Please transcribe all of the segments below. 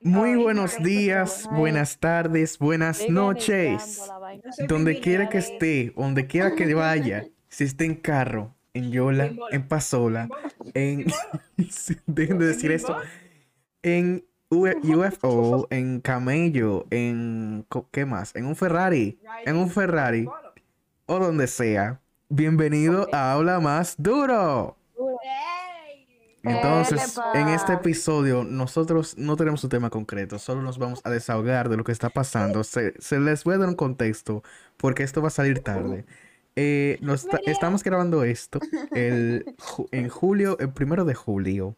Muy buenos días, buenas tardes, buenas noches. Donde quiera que esté, donde quiera que vaya, si esté en carro, en Yola, En Pasola, en... Dejen de decir bola. En UFO, en Camello, en... ¿Qué más? En un Ferrari, en un Ferrari, o donde sea. Bienvenido a Habla Más Duro. Entonces, Epa. en este episodio nosotros no tenemos un tema concreto, solo nos vamos a desahogar de lo que está pasando. Se, se les voy a dar un contexto porque esto va a salir tarde. Eh, nos estamos grabando esto el, ju- en julio, el primero de julio.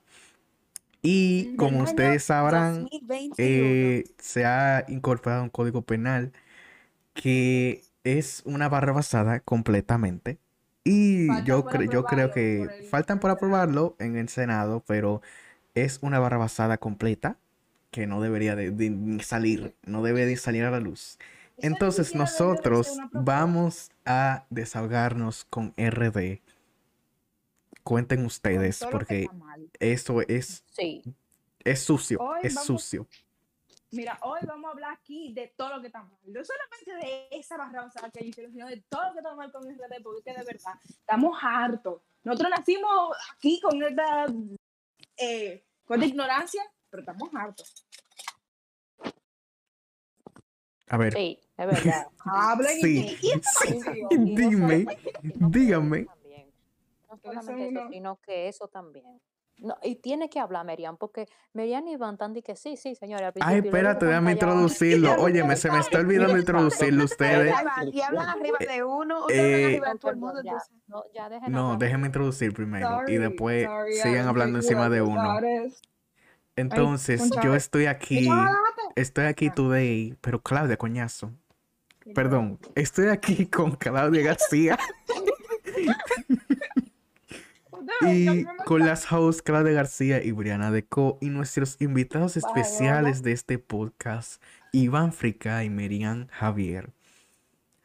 Y como ustedes sabrán, eh, se ha incorporado un código penal que es una barra basada completamente. Y yo, cre- yo creo que por faltan por aprobarlo en el Senado, pero es una barra basada completa que no debería de, salir, no debe de salir a la luz. Eso Entonces nosotros vamos a desahogarnos con RD. Cuenten ustedes, porque esto es, Sí. es sucio, Hoy es vamos- sucio. Mira, hoy vamos a hablar aquí de todo lo que está mal. No solamente de esa barra basada que hicieron, sino de todo lo que está mal con RD, porque es que de verdad estamos hartos. Nosotros nacimos aquí con esta, eh, con esta ignorancia, pero estamos hartos. A ver, Sí, es verdad. Hablen Sí, y, y- sí, Y no dime, solamente- y no dígame. solamente también. No Ustedes son solamente eso, sino que eso también. No, y tiene que hablar Merian, porque Merian y Iván están de que sí, sí, señora. Ay, espérate, déjame introducirlo. Óyeme, se me está olvidando introducirlo ustedes. Y hablan arriba de uno, Eh, arriba de No, todo el perdón, mundo. ya, no, ya déjenme introducir primero y después sorry, sigan hablando encima de uno. Entonces, yo estoy aquí, estoy aquí today, pero Claudia, coñazo. Perdón, estoy aquí con Claudia García y con las hosts Claudia García y Briana Deco y nuestros invitados especiales de este podcast, Iván Frica y Merian Javier.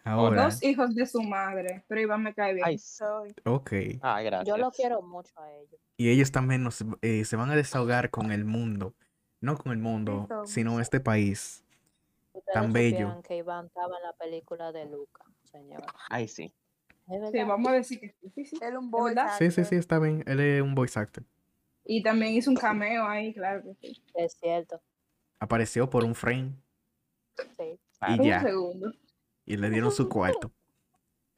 Ahora, Dos hijos de su madre, pero Iván me cae bien. Ay, Soy. ok. ah, gracias. Yo lo quiero mucho a ellos. Y ellos también nos, eh, se van a desahogar con el mundo. No con el mundo, sino este país. Ustedes Tan bello. que Iván estaba en la película de Luca, señor. Ay, sí. Sí, vamos a decir que sí, sí, sí. Él un ¿De boy. verdad? Sí, sí, sí, está bien. Él es un voice actor. Y también hizo un cameo ahí, claro que sí. Es cierto. Apareció por un frame Sí, Ah, y Un ya. segundo. Y le dieron su cuarto.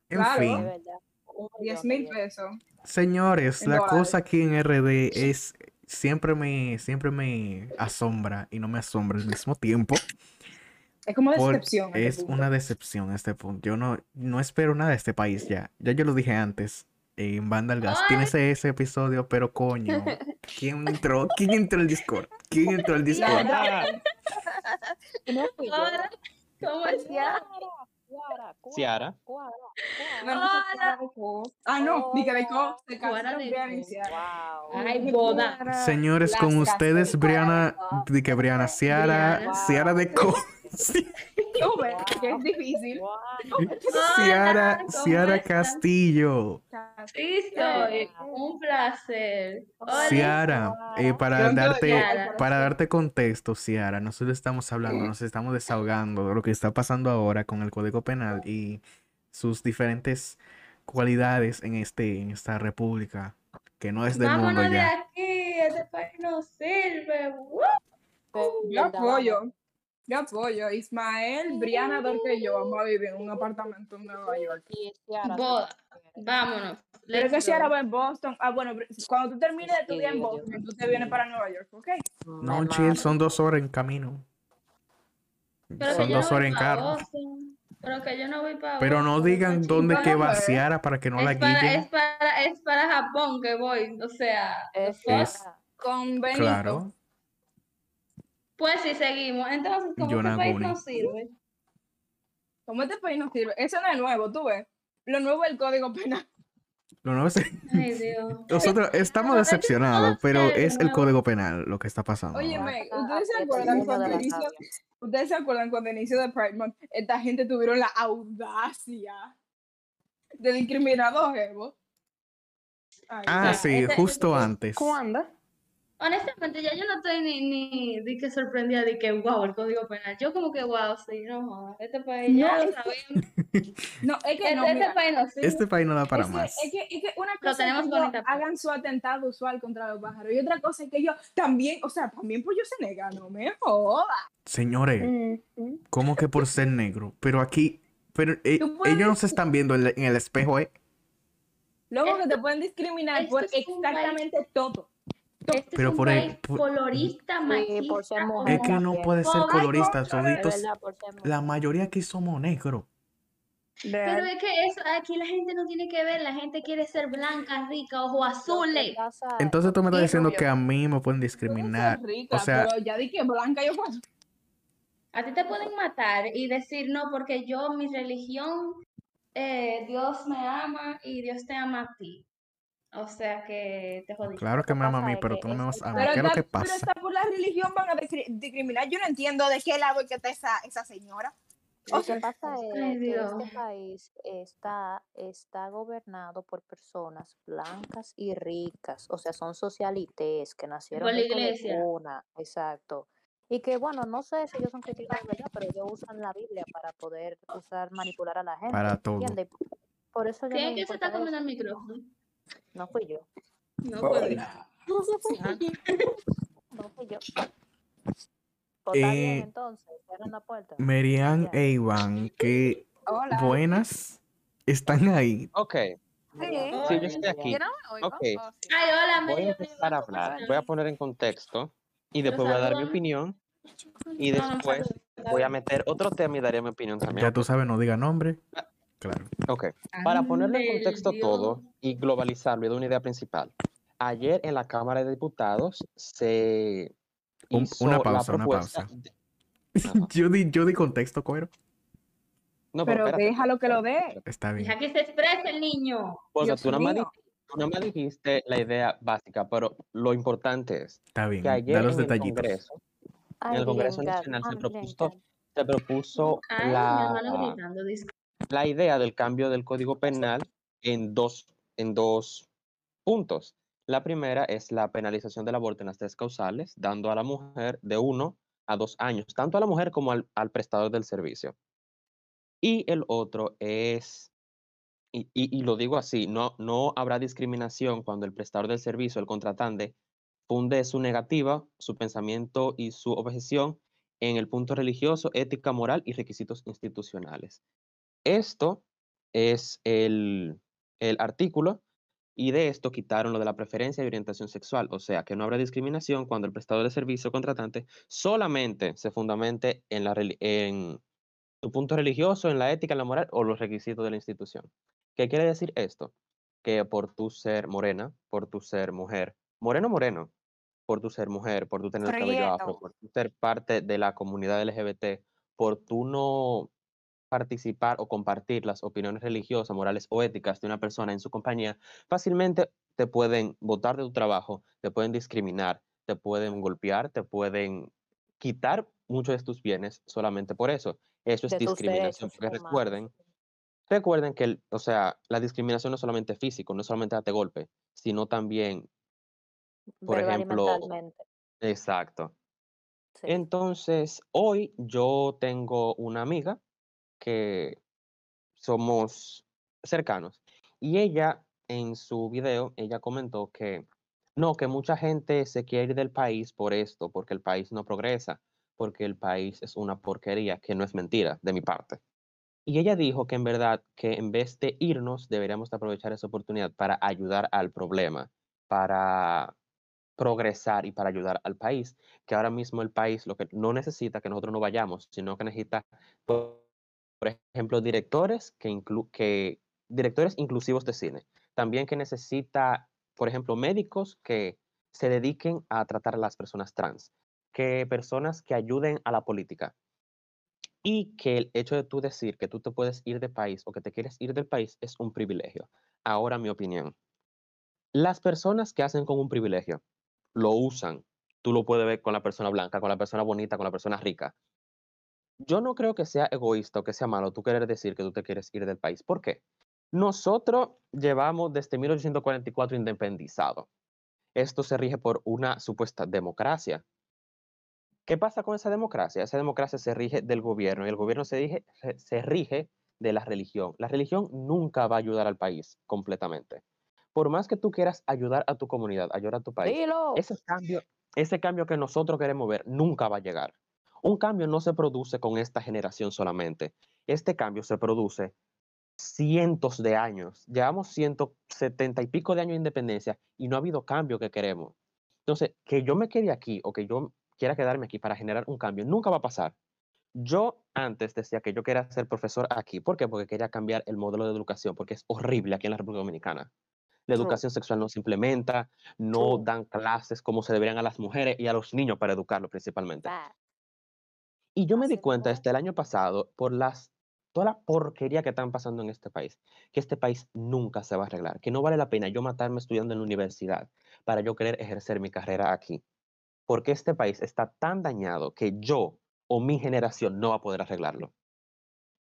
En Claro. fin, verdad. Un 10 millón de mil pesos. señores, la cosa aquí en RD es siempre me siempre me asombra y no me asombra al mismo tiempo. Es como decepción. a este es punto. una decepción este punto. Yo no, no espero nada de este país ya. Ya yo lo dije antes. En Banda al Gas. Tienes ese episodio, pero coño. ¿Quién entró? ¿Quién entró al Discord? ¿Quién entró al Discord? ¿Cómo es? Ciara, Ciara, Ciara. Ah, no, ni que de Co. Se casaron de Brian Co. y Ciara. Wow. Ay, boda. Señores, con ustedes. Briana, de que Briana, Ciara. Ciara de Co. Sí, que es difícil. Wow. Ciara, ¿cómo Ciara estás? Castillo. Sí, soy. Un placer. Hola. Ciara, eh, para darte, Ciara. para darte contexto, Ciara, nosotros estamos hablando, nos estamos desahogando de lo que está pasando ahora con el Código Penal y sus diferentes cualidades en este, en esta república, que no es del mundo Vámonos de ya. aquí. Este país no sirve. ¡Woo! Yo apoyo. Yo apoyo. Ismael, Briana, Dorque y yo vamos a vivir en un apartamento en Nueva York. Y Ciara, Boda. Vámonos. Pero que Ciara go. va en Boston. Ah, bueno, cuando tú termines de estudiar en Sí, Boston, tú te vienes para Nueva York, ¿ok? No, chill, son dos horas en camino. Pero Son dos no horas en carro. Pero que yo no voy para Pero no digan dónde que va Ciara para que no la para, es, para, es para Japón que voy. O sea, Es. Es- Con Benito. Claro. Pues sí, seguimos. Entonces, como este país Yonaguni. no sirve. ¿Cómo este país no sirve? Eso no es nuevo, tú ves. Lo nuevo es el código penal. Lo nuevo es- Ay, Dios. Nosotros estamos decepcionados, pero es el código penal lo que está pasando. Ah, ¿ustedes se acuerdan cuando inició, ustedes se acuerdan cuando inició de Pride Month, esta gente tuvieron la audacia de discriminar a dos jevos? Ay, Ah, sí, ese- justo ese- antes. ¿Cuándo? Honestamente, ya yo no estoy ni, ni de que sorprendida de que, wow, el código penal. Yo como que, wow, sí, no jodas, este país ya No, lo es- sabemos. No, es que Este, no, este país no. Este país no da para es que, más. es que, es que una Lo cosa es tenemos que ellos bonita, pues. hagan su atentado usual contra los pájaros y otra cosa es que ellos también, o sea, también por ellos se negan, no me jodas. Señores. ¿cómo que por ser negro? Pero aquí, pero eh, ellos no se están viendo en, la- en el espejo, ¿eh? Luego que te pueden discriminar por es exactamente todo. Este Pero es un por el- país por- colorista, Sí, machista. por ser como- mujer Es que no puede ser colorista, toditos. La mayoría aquí somos negros. Pero es que eso, aquí la gente no tiene que ver, la gente quiere ser blanca, rica, que azules. Entonces tú me estás diciendo que a mí me pueden discriminar. rica, O sea, pero ya di que blanca yo puedo. A ti te pueden matar y decir, no, porque yo, mi religión, eh, Dios me ama y Dios te ama a ti. O sea que te jodiste. claro que me ama a mí, pero tú no me vas a amar. Pero ¿Qué es lo que pero pasa? está por la religión van a discri- discriminar. Yo no entiendo de qué lado es que está esa, esa señora. Lo O que sea, pasa es que este país está, está gobernado por personas blancas y ricas, o sea, son socialites que nacieron Por la iglesia. cuna, exacto. Y que, bueno, no sé si ellos son cristianos, ¿verdad? Pero ellos usan la Biblia para poder usar, manipular a la gente, Para todo. ¿entiendes? Por eso yo no ¿Quién me es que se está comiendo el micrófono? No fui yo, No puedo. no fui yo. Pues está bien, Eh, entonces, cierren la puerta. Merian e Iván, que Hola. buenas, están ahí. Ok, Sí. sí, yo estoy aquí. Yo no me oigo. Ok. Oh, sí. Ay, hola, Voy a empezar a hablar, voy a poner en contexto y después voy a dar mi opinión y No, no, después voy a meter otro tema y daré mi opinión también. Ya tú sabes, no diga nombre. Claro. Ok, para ponerle en contexto Dios. todo y globalizarlo y dar una idea principal. Ayer en la Cámara de Diputados se Un- hizo una la pausa, una propuesta pausa. de-. Yo di, yo di contexto, cuero. No, Pero espérate, déjalo que lo dé. Está bien. Deja que se exprese el niño. Porque tú nada, más, tú nada más dijiste la idea básica, pero lo importante es Está bien. que ayer Da en los el detallitos. Congreso, Ay, el Congreso Nacional se propuso, se propuso Ay, la. La idea del cambio del Código Penal en dos, en dos puntos. La primera es la penalización del aborto en las tres causales, dando a la mujer de uno a dos años, tanto a la mujer como al, al prestador del servicio. Y el otro es, y, y- lo digo así, no, no habrá discriminación cuando el prestador del servicio, el contratante, funde su negativa, su pensamiento y su objeción en el punto religioso, ética, moral y requisitos institucionales. Esto es el, el artículo y de esto quitaron lo de la preferencia y orientación sexual, o sea que no habrá discriminación cuando el prestador de servicio o contratante solamente se fundamente en, la, en tu punto religioso, en la ética, en la moral o los requisitos de la institución. ¿Qué quiere decir esto? Que por tu ser morena, por tu ser mujer, moreno moreno, por tu ser mujer, por tu tener el cabello afro, por tu ser parte de la comunidad LGBT, por tu no participar o compartir las opiniones religiosas, morales o éticas de una persona en su compañía, fácilmente te pueden botar de tu trabajo, te pueden discriminar, te pueden golpear, te pueden quitar muchos de tus bienes solamente por eso. Eso es De discriminación, porque humanos. recuerden, recuerden que, el- o sea, la discriminación no es solamente físico, no es solamente darte golpe, sino también, por Verbal ejemplo, exacto. sí. Entonces, hoy yo tengo una amiga que somos cercanos y ella en su video, ella comentó que no, que mucha gente se quiere ir del país por esto, porque el país no progresa, porque el país es una porquería, que no es mentira de mi parte. Y ella dijo que en verdad que en vez de irnos, deberíamos de aprovechar esa oportunidad para ayudar al problema, para progresar y para ayudar al país, que ahora mismo el país lo que no necesita que nosotros no vayamos, sino que necesita, por, ejemplo, directores que, inclu- que directores inclusivos de cine, también que necesita, por ejemplo, médicos que se dediquen a tratar a las personas trans, que personas que ayuden a la política. Y que el hecho de tú decir que tú te puedes ir de país o que te quieres ir del país es un privilegio. Ahora mi opinión. Las personas que hacen con un privilegio lo usan. Tú lo puedes ver con la persona blanca, con la persona bonita, con la persona rica. Yo no creo que sea egoísta o que sea malo tú querer decir que tú te quieres ir del país. ¿Por qué? Nosotros llevamos desde 1844 independizado. esto se rige por una supuesta democracia. ¿Qué pasa con esa democracia? Esa democracia se rige del gobierno y el gobierno se, rige, se- rige de la religión. La religión nunca va a ayudar al país completamente. Por más que tú quieras ayudar a tu comunidad, ayudar a tu país, Dilo. ese cambio, ese cambio que nosotros queremos ver nunca va a llegar. Un cambio no se produce con esta generación solamente. Este cambio se produce cientos de años. Llevamos 170 y pico de años de independencia y no ha habido cambio que queremos. Entonces, que yo me quede aquí o que yo quiera quedarme aquí para generar un cambio, nunca va a pasar. Yo antes decía que yo quería ser profesor aquí. ¿Por qué? Porque quería cambiar el modelo de educación, porque es horrible aquí en la República Dominicana. La True. educación sexual no se implementa, no True. dan clases como se deberían a las mujeres y a los niños para educarlos principalmente. Y yo me di cuenta desde el año pasado por las toda la porquería que están pasando en este país, que este país nunca se va a arreglar, que no vale la pena yo matarme estudiando en la universidad para yo querer ejercer mi carrera aquí, porque este país está tan dañado que yo o mi generación no va a poder arreglarlo.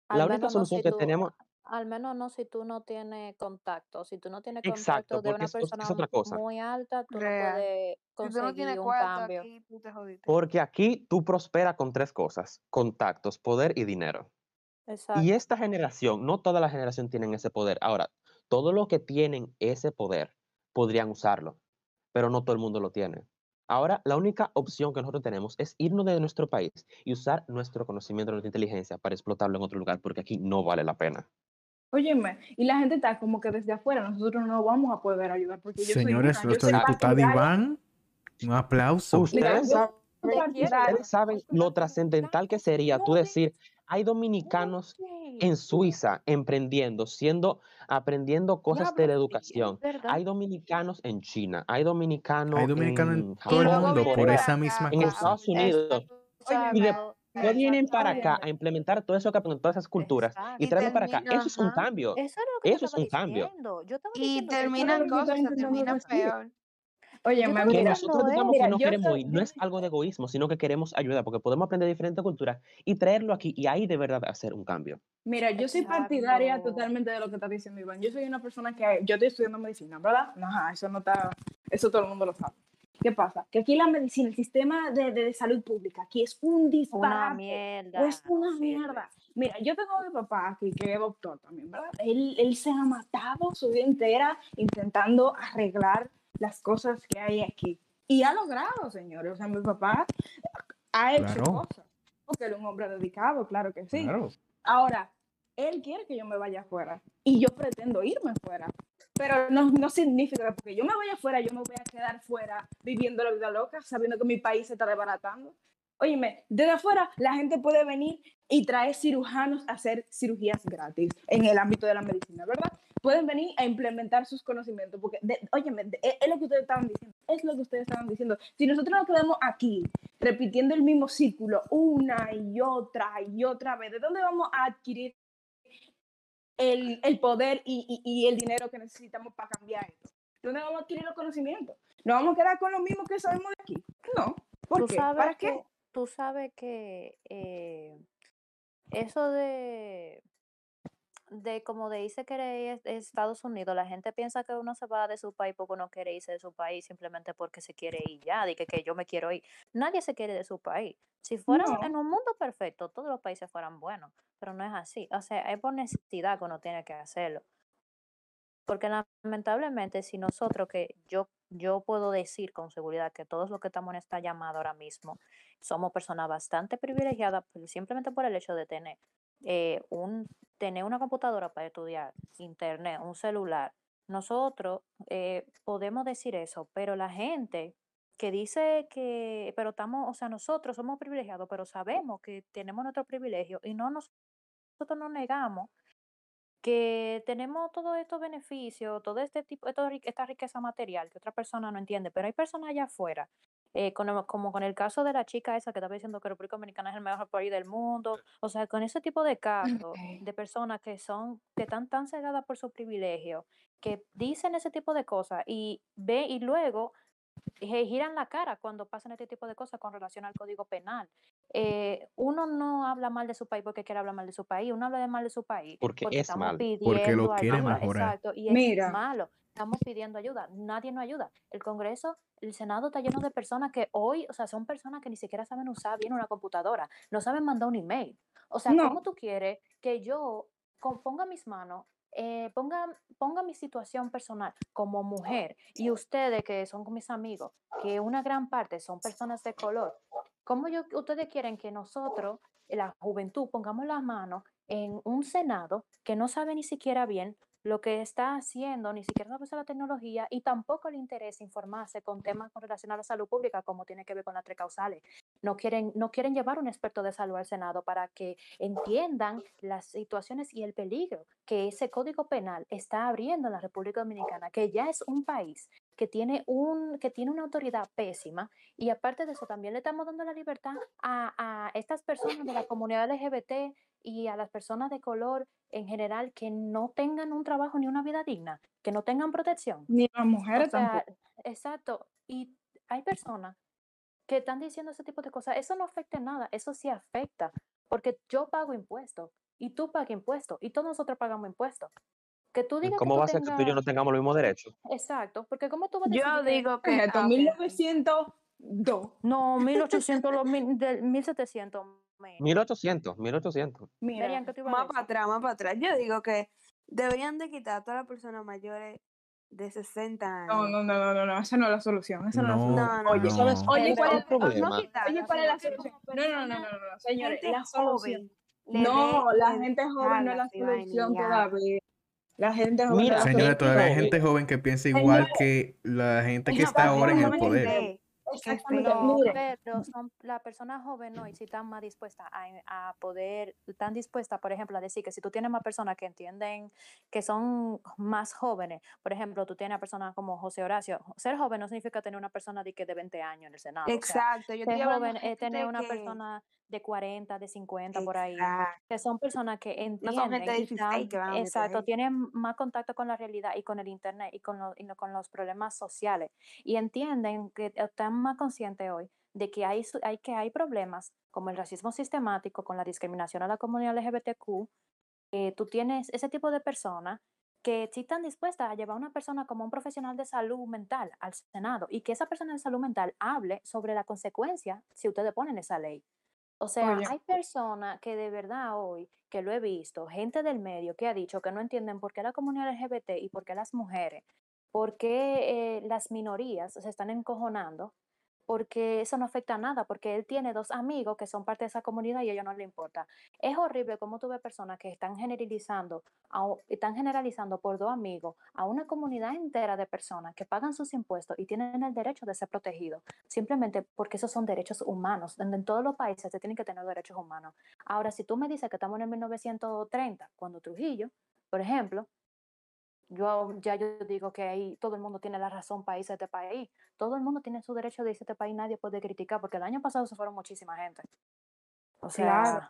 La única solución que tú, tenemos, al menos no si tú no tienes contacto. Si tú no tienes exacto, contacto de una es, es persona otra cosa, muy alta, tú no puedes Si tú no tienes conseguir un cambio. aquí, tú te jodiste. porque aquí tú prosperas con tres cosas, contactos, poder y dinero. Y esta generación, no toda la generación tienen ese poder. Ahora, todos los que tienen ese poder podrían usarlo, pero no todo el mundo lo tiene. Ahora, la única opción que nosotros tenemos es irnos de nuestro país y usar nuestro conocimiento, nuestra inteligencia para explotarlo en otro lugar, porque aquí no vale la pena. Óyeme, y la gente está como que desde afuera nosotros no vamos a poder ayudar porque yo soy Señores, una, nuestro diputado Iván, un aplauso. Ustedes saben, ustedes lo trascendental que sería tú decir, hay dominicanos en Suiza emprendiendo, siendo, aprendiendo cosas de la educación. Hay dominicanos en China, hay dominicanos Hay dominicanos en en todo el mundo por esa misma en cosa. Estados Unidos. Oye, Y de-. No vienen para acá a implementar todo eso que aprenden, todas esas culturas y Exacto. Y traerlo para acá. Eso es un cambio. Eso es lo que yo Eso es estaba un cambio. Y terminan cosas, estaba termina intentando decir. peor. Oye, me- mira, nosotros digamos mira, que no queremos soy- ir, no es algo de egoísmo, sino que queremos ayudar, porque podemos aprender diferentes culturas y traerlo aquí y ahí de verdad hacer un cambio. Mira, yo soy partidaria Exacto. totalmente de lo que está diciendo Iván. Yo soy una persona que yo estoy estudiando medicina, ¿verdad? Ajá, eso no está, eso todo el mundo lo sabe. ¿Qué pasa? Que aquí la medicina, el sistema de, de salud pública, aquí es un Una disparate. mierda. Es una mierda. Mira, yo tengo a mi papá aquí, que es doctor también, ¿verdad? Él, él se ha matado su vida entera intentando arreglar las cosas que hay aquí. Y ha logrado, señores. O sea, mi papá ha hecho Claro. cosas. Porque él es un hombre dedicado, claro que sí. Claro. Ahora, él quiere que yo me vaya afuera y yo pretendo irme afuera. Pero no, no significa que porque yo me vaya afuera, yo me voy a quedar fuera viviendo la vida loca, sabiendo que mi país se está desbaratando. Óyeme, desde afuera la gente puede venir y traer cirujanos a hacer cirugías gratis en el ámbito de la medicina, ¿verdad? Pueden venir a implementar sus conocimientos, porque, de- óyeme, de- es, lo que ustedes estaban diciendo, es lo que ustedes estaban diciendo. Si nosotros nos quedamos aquí repitiendo el mismo círculo una y otra y otra vez, ¿de dónde vamos a adquirir el, el poder y, y- y el dinero que necesitamos para cambiar esto? ¿Dónde vamos a adquirir los conocimientos? ¿Nos vamos a quedar con lo mismo que sabemos de aquí? No. ¿Por Tú qué? sabes ¿Para que, qué? tú sabes que eh, eso de, de como de irse querer ir a Estados Unidos, la gente piensa que uno se va de su país porque uno quiere irse de su país simplemente porque se quiere ir ya, de que, que yo me quiero ir. Nadie se quiere de su país. Si fuera No. en un mundo perfecto, todos los países fueran buenos, pero no es así. O sea, es por necesidad que uno tiene que hacerlo. Porque lamentablemente si nosotros que yo, yo puedo decir con seguridad que todos los que estamos en esta llamada ahora mismo somos personas bastante privilegiadas simplemente por el hecho de tener eh, un tener una computadora para estudiar, internet, un celular. Nosotros eh, podemos decir eso, pero la gente que dice que, pero estamos, o sea, nosotros somos privilegiados, pero sabemos que tenemos nuestro privilegio y no nos, nosotros no negamos que tenemos todos estos beneficios, todo este tipo, esta riqueza material que otra persona no entiende, pero hay personas allá afuera, eh, con el- como con el caso de la chica esa que estaba diciendo que República Dominicana es el mejor país del mundo, o sea, con ese tipo de casos de personas que son, que están tan cegadas por su privilegio, que dicen ese tipo de cosas y ve y luego eh, giran la cara cuando pasan este tipo de cosas con relación al código penal. Eh, uno no habla mal de su país porque quiere hablar mal de su país, uno habla de mal de su país Porque es estamos mal. Porque lo pidiendo quiere ayuda, mejorar. Exacto, y es malo. Estamos pidiendo ayuda, nadie nos ayuda. El Congreso, el Senado está lleno de personas que hoy, o sea, son personas que ni siquiera saben usar bien una computadora, no saben mandar un email. O sea, No. ¿cómo tú quieres que yo ponga mis manos, eh, ponga, ponga mi situación personal como mujer y ustedes que son mis amigos, que una gran parte son personas de color, ¿cómo yo, ustedes quieren que nosotros, la juventud, pongamos las manos en un Senado que no sabe ni siquiera bien lo que está haciendo, ni siquiera sabe usar la tecnología y tampoco le interesa informarse con temas con relación a la salud pública, como tiene que ver con las tres causales. No quieren, no quieren llevar un experto de salud al Senado para que entiendan las situaciones y el peligro que ese código penal está abriendo en la República Dominicana, que ya es un país que tiene, un, que tiene una autoridad pésima y aparte de eso también le estamos dando la libertad a, a estas personas de la comunidad LGBT y a las personas de color en general que no tengan un trabajo ni una vida digna, que no tengan protección. Ni las O mujeres sea, tampoco. exacto. Y hay personas que están diciendo ese tipo de cosas. Eso no afecta en nada, eso sí afecta, porque yo pago impuestos y tú pagas impuestos y todos nosotros pagamos impuestos. Que tú ¿Y digas que ¿Cómo tú va a ser que tú y yo no tengamos los mismos derechos? Exacto, porque ¿cómo tú vas a Yo decidir que- digo que. Esto, ok. 1902. No, 1800, los mil- del 1700. me- 1800, 1800. Mira, Merian, ¿qué tú ibas a Más para decir? atrás, más para atrás. Yo digo que deberían de quitar a todas las personas mayores de 60 años. no, no, no, no, no, no, esa no es la solución. Esa no, es la No, solución. No, no, Oye, no. ¿Sabes no. Oye, cuál es ¿cuál el es- problema? No quitar. Oye, ¿cuál es la que solución? No, no, no, no, no, no, señores, la solución. joven No, la gente joven no es la solución todavía. La gente joven Mira, Señora, gente todavía hay joven. gente joven que piensa igual que la gente que está ahora en el poder. Exactamente, No, pero son las personas jóvenes hoy sí están más dispuestas a, a poder, están dispuestas, por ejemplo, a decir que si tú tienes más personas que entienden que son más jóvenes, por ejemplo, tú tienes a personas como José Horacio, ser joven no significa tener una persona de, que de 20 años en el Senado. o sea, Exacto, yo estoy ser joven es tener una que- persona de 40, de 50 por ahí, Exacto. que son personas que No son gente entienden de y 16 están- que van exacto, ahí. tienen más contacto con la realidad y con el internet y con, lo- y con los problemas sociales y entienden que están más conscientes hoy de que hay, hay que hay problemas como el racismo sistemático, con la discriminación a la comunidad LGBTQ, eh, tú tienes ese tipo de personas que sí están dispuestas a llevar a una persona como un profesional de salud mental al Senado y que esa persona de salud mental hable sobre la consecuencia si ustedes ponen esa ley. O sea, Oye. hay personas que de verdad hoy, que lo he visto, gente del medio que ha dicho que no entienden por qué la comunidad LGBT y por qué las mujeres, por qué eh, las minorías se están encojonando, porque eso no afecta a nada, porque él tiene dos amigos que son parte de esa comunidad y a ellos no le importa. Es horrible cómo tú ves personas que están generalizando, a están generalizando por dos amigos a una comunidad entera de personas que pagan sus impuestos y tienen el derecho de ser protegidos, simplemente porque esos son derechos humanos, donde en todos los países se tienen que tener derechos humanos. Ahora, si tú me dices que estamos en el 1930, cuando Trujillo, por ejemplo, yo ya yo digo que ahí todo el mundo tiene la razón para irse de este país. Todo el mundo tiene su derecho de irse de este país, nadie puede criticar, porque el año pasado se fueron muchísima gente. O sea, Claro.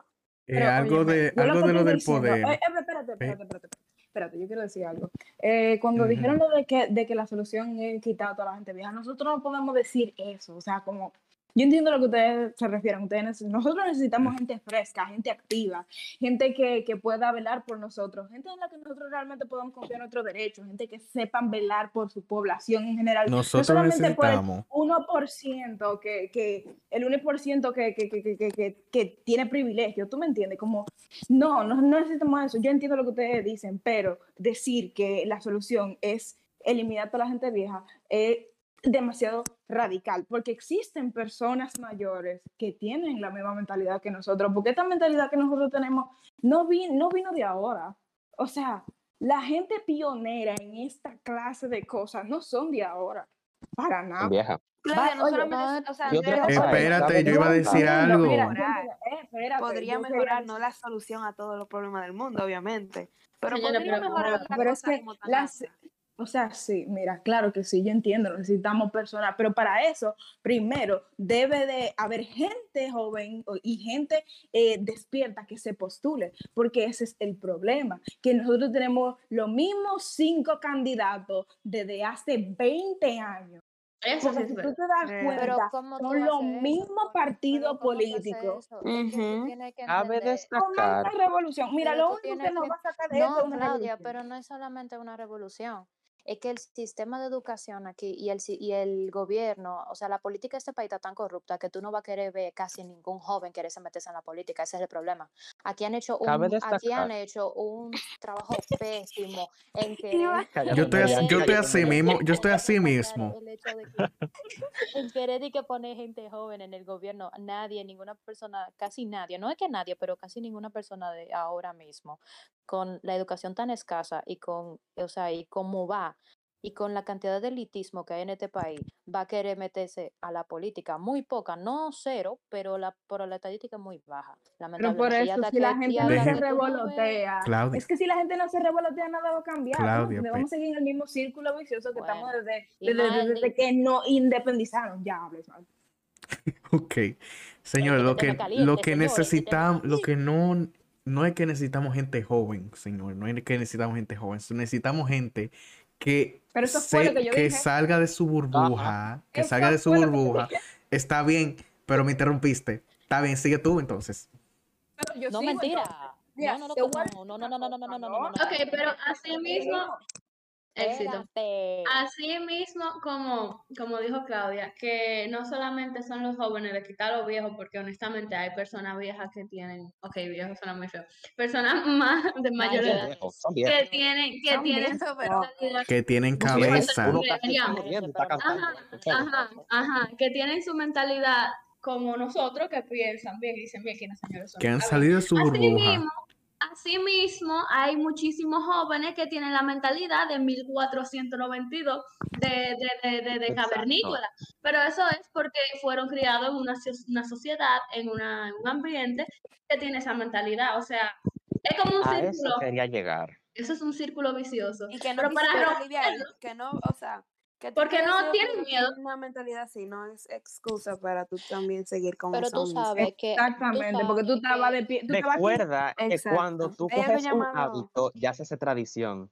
Eh, Pero, algo de, algo que de lo del diciendo- poder. eh, eh, espérate, espérate, espérate, espérate, yo quiero decir algo. Eh, cuando dijeron lo de que, de que la solución es quitar a toda la gente vieja, nosotros no podemos decir eso, o sea, como, yo entiendo lo que ustedes se refieren, ustedes nosotros necesitamos gente fresca, gente activa, gente que, que pueda velar por nosotros, gente en la que nosotros realmente podamos confiar en nuestros derechos, gente que sepan velar por su población en general. no Nosotros solamente por el necesitamos. 1% que, que el 1% que, que, que, que, que, que, que tiene privilegio, ¿tú me entiendes? Como, no, no, no necesitamos eso. Yo entiendo lo que ustedes dicen, pero decir que la solución es eliminar a toda la gente vieja es demasiado radical, porque existen personas mayores que tienen la misma mentalidad que nosotros, porque esta mentalidad que nosotros tenemos no, vi, no vino de ahora. O sea, la gente pionera en esta clase de cosas no son de ahora, para nada. Vieja. Claudia, no solamente, o sea, cosa Espérate, ¿sabes yo iba a decir algo. Mejorar. eh, espérate, podría mejorar, no la solución a todos los problemas del mundo, obviamente. Pero podría mejorar la pero es cosa que como tan las-. O sea, sí, mira, claro que sí, yo entiendo, necesitamos personas, pero para eso, primero, debe de haber gente joven y gente eh, despierta que se postule, porque ese es el problema, que nosotros tenemos los mismos cinco candidatos desde hace 20 años. Eso sí si tú te das Pero cuenta, pero ¿cómo tú son los mismos partidos pero ¿cómo tú haces políticos. tienes que Cabe destacar una revolución. Mira, Pero lo único que nos va a sacar de esto es No, una Claudia, revolución. pero no es solamente una revolución. Es que el sistema de educación aquí y el, si- y el gobierno, o sea, la política de este país está tan corrupta que tú no vas a querer ver casi ningún joven quererse meterse en la política, ese es el problema. Aquí han hecho un, aquí han hecho un trabajo pésimo en que Yo estoy, así- yo estoy así mismo, yo estoy así mismo. el hecho de que- en querer y que poner gente joven en el gobierno, nadie, ninguna persona, casi nadie, no es que nadie, pero casi ninguna persona de ahora mismo, con la educación tan escasa y con, o sea, y cómo va, y con la cantidad de elitismo que hay en este país, va a querer meterse a la política. Muy poca, no cero, pero la, pero la estadística es muy baja, Pero por eso, si la gente no se revolotea, Claudia. es que si la gente no se revolotea, nada va a cambiar. pe- vamos a seguir en el mismo círculo vicioso que estamos desde, desde, desde que no independizaron. Ya hables mal. Ok. Señor, lo que, lo que necesitamos, lo que no, no es que necesitamos gente joven, señor, no es que necesitamos gente joven, necesitamos gente que, Pero eso fue lo se- que yo que dije. salga de su burbuja, que Eso salga de su burbuja. Está bien, pero me interrumpiste. Está bien, sigue tú entonces. Pero yo No, sigo, mentira. entonces. Mira, No, no, no, no, no, no, no, no, no, no, no, no, no, no, no. Ok, pero así mismo, éxito. Espérate. Así mismo, como, como dijo Claudia, que no solamente son los jóvenes de quitar a los viejos, porque honestamente hay personas viejas que tienen, ok, viejos suena muy feo, personas más de mayor edad Viejos, son viejos. que tienen, que Son tienen viejos, su pero- mentalidad- Que tienen cabeza. Ajá. Ajá, ajá, que tienen su mentalidad como nosotros que piensan bien y dicen bien quiénes señores son. Que han salido de su Así burbuja. mismo, así mismo, hay muchísimos jóvenes que tienen la mentalidad de 1492 de, de, de, de, cavernícola. Pero eso es porque fueron criados en una, una sociedad, en, una, en un ambiente que tiene esa mentalidad. O sea, es como un A eso círculo. quería llegar. Eso es un círculo vicioso. Y que no Pero para romperlo, que no, o sea, Porque no una- miedo. Una mentalidad así no es excusa para tú también seguir con Pero tú sabes que. tú Exactamente, porque tú sabes estabas que- de pie. Tú. Recuerda que Exacto. cuando tú lo coges un hábito, ya se hace tradición.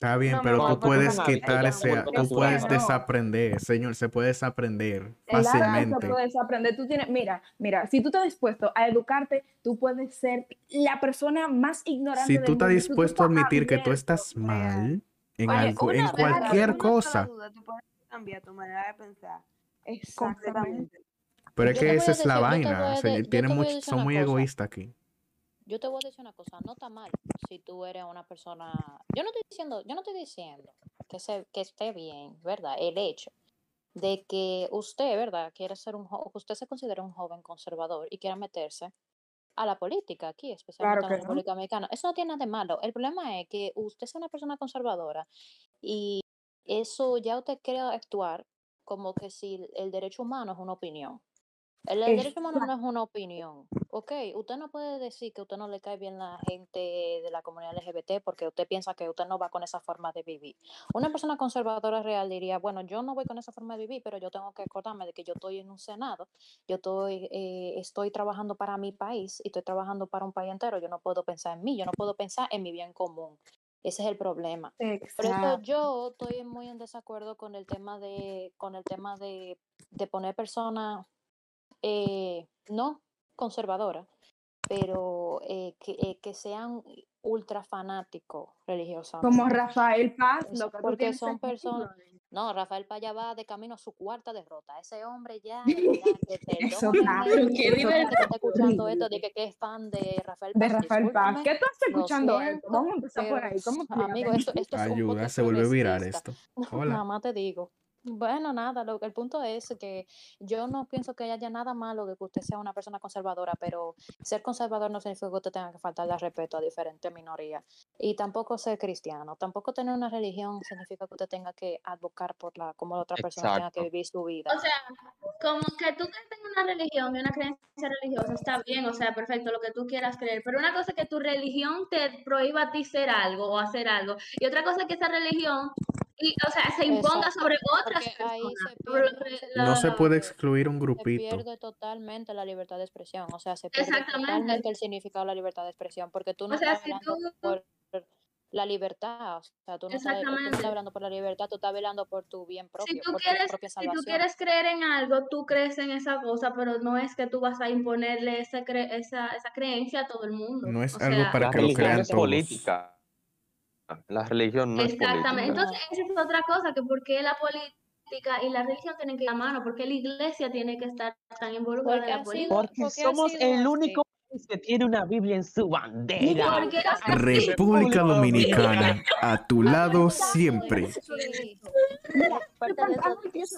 Está bien, No, pero no, tú no, puedes quitar ella ese, tú puedes No. desaprender, señor, se puede desaprender fácilmente. se puedes aprender. Tú tienes, mira, mira, si tú estás dispuesto a educarte, tú puedes ser la persona más ignorante Si del tú estás mundo. dispuesto a estás admitir que tú estás mal en Oye, algo, en una vez, cualquier cosa, duda, tú puedes cambiar tu manera de pensar Exactamente. completamente. pero es que esa a es la decir- vaina, tienen mucho- son muy cosa. egoístas aquí. Yo te voy a decir una cosa, no está mal si tú eres una persona, yo no estoy diciendo, yo no estoy diciendo que se, que esté bien, ¿verdad? El hecho de que usted, ¿verdad? Quiere ser un jo- usted se considera un joven conservador y quiera meterse a la política aquí, especialmente en que la no. República Dominicana. Eso no tiene nada de malo. El problema es que usted sea una persona conservadora y eso ya usted quiere actuar como que si el derecho humano es una opinión. El, el derecho humano no es una opinión, ¿ok? Usted no puede decir que usted no le cae bien la gente de la comunidad LGBT porque usted piensa que usted no va con esa forma de vivir. Una persona conservadora real diría, bueno, yo no voy con esa forma de vivir, pero yo tengo que acordarme de que yo estoy en un Senado, yo estoy, eh, estoy trabajando para mi país y estoy trabajando para un país entero, yo no puedo pensar en mí, yo no puedo pensar en mi bien común. Ese es el problema. Por eso Exacto. yo estoy muy en desacuerdo con el tema de, con el tema de, de poner personas eh, no conservadoras, pero eh, que, eh, que sean ultra fanáticos religiosamente. Como Rafael Paz, lo que tú porque son personas- de- No, Rafael Paya va de camino a su cuarta derrota. Ese hombre ya, de Eso está- Qué está escuchando esto de que, que es fan de Rafael de Paz. Rafael Paz. ¿Qué estás escuchando siento, esto? Vamos a empezar por ahí. ¿Cómo amigo, esto, esto es un Ayuda, se vuelve viral progresista. esto. Nada Hola. más te digo. Bueno, nada, lo, el punto es que yo no pienso que haya nada malo de que usted sea una persona conservadora, pero ser conservador no significa que usted tenga que faltarle al respeto a diferentes minorías. Y tampoco ser cristiano, tampoco tener una religión significa que usted tenga que advocar por la, como la otra persona tenga que vivir su vida. O sea, como que tú crees en una religión y una creencia religiosa está bien, o sea, perfecto, lo que tú quieras creer, pero una cosa es que tu religión te prohíba a ti ser algo o hacer algo, y otra cosa es que esa religión, y, o sea, se imponga Exacto, sobre otras personas. se pierde, se la- No se puede excluir un se grupito. pierde totalmente la libertad de expresión, o sea, se pierde totalmente el significado de la libertad de expresión, porque tú no O sea, estás si velando tú- por la libertad, o sea, tú no, estás, tú velando por la libertad, tú estás velando por tu bien propio, Si tú, por quieres, tu propia si tú quieres creer en algo, tú crees en esa cosa, pero no es que tú vas a imponerle esa, cre- esa, esa creencia a todo el mundo. No es O algo sea, para que lo crean es todos. política. La religión no es Exactamente. política. Entonces, esa es otra cosa, que por qué la política y la religión tienen que ir a mano, porque la iglesia tiene que estar tan involucrada Porque en la política. sido- Porque somos el único que tiene una Biblia en su bandera. República Dominicana, a tu lado siempre. Mira,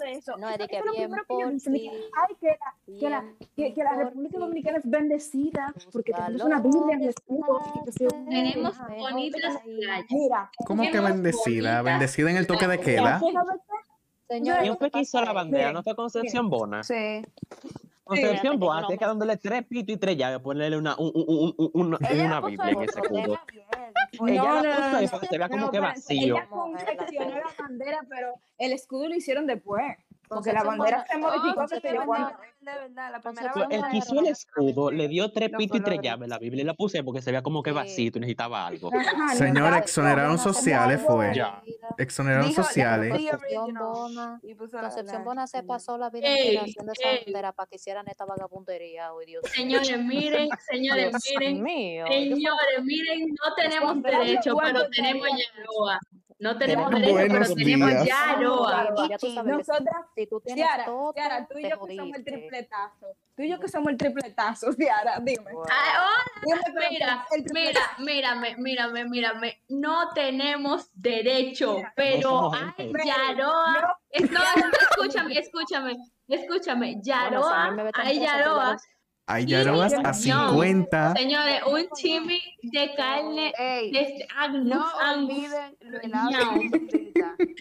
eso, no, de que bien por ti, ay, que la, que la, bien que, que la por República. Dominicana es bendecida porque tenemos una Biblia en el escudo. Tenemos bonitas playas. Mira, ¿Cómo que bendecida? ¿Bendecida en el toque de ¿sabes queda? qué? Señor, ¿Quién lo fue que hizo pasa la bandera? ¿No fue Concepción Bona? Sí. Concepción Espérate, que Bona, yo tiene que dándole tres pitos y tres llaves, ponerle una, un- un- un- una, una Biblia en ese fue- Ella No, la puso que se vea como que vacío. Ella confeccionó la bandera, pero el escudo lo hicieron después. Porque la bandera se modificó que se a- De Concepción Pues el escudo le dio tres pitos y tres llaves. La Biblia y la puse porque se veía como que vacío y necesitaba algo. Exacto. exoneraron sociales fue. Exoneraron sociales. Concepción. Bona, se pasó la vida haciendo esa bandera para que hicieran esta vagabundería, oh Dios Señores, miren, señores, miren, señores, miren, no tenemos derecho, pero tenemos Yaroa. No tenemos derecho, pero tenemos días. Yaroa. Ya tú sabes que Nosotras, si tú tienes Ciara, todo, Ciara, tú y yo que somos el tripletazo. Tú y yo que somos el tripletazo, Ciara, dime. Wow. Ay, hola, Dime, Mira, mira, mírame, mírame, mírame. No tenemos derecho, pero somos ay. Yaroa. es- No, escúchame, escúchame, escúchame. Bueno, Yaroa, meten ay, Yaroa. Hay Sí, yaroas a no. 50. Señores, un chimi de carne Ey, de Angus, no Angus, olviden lo helado.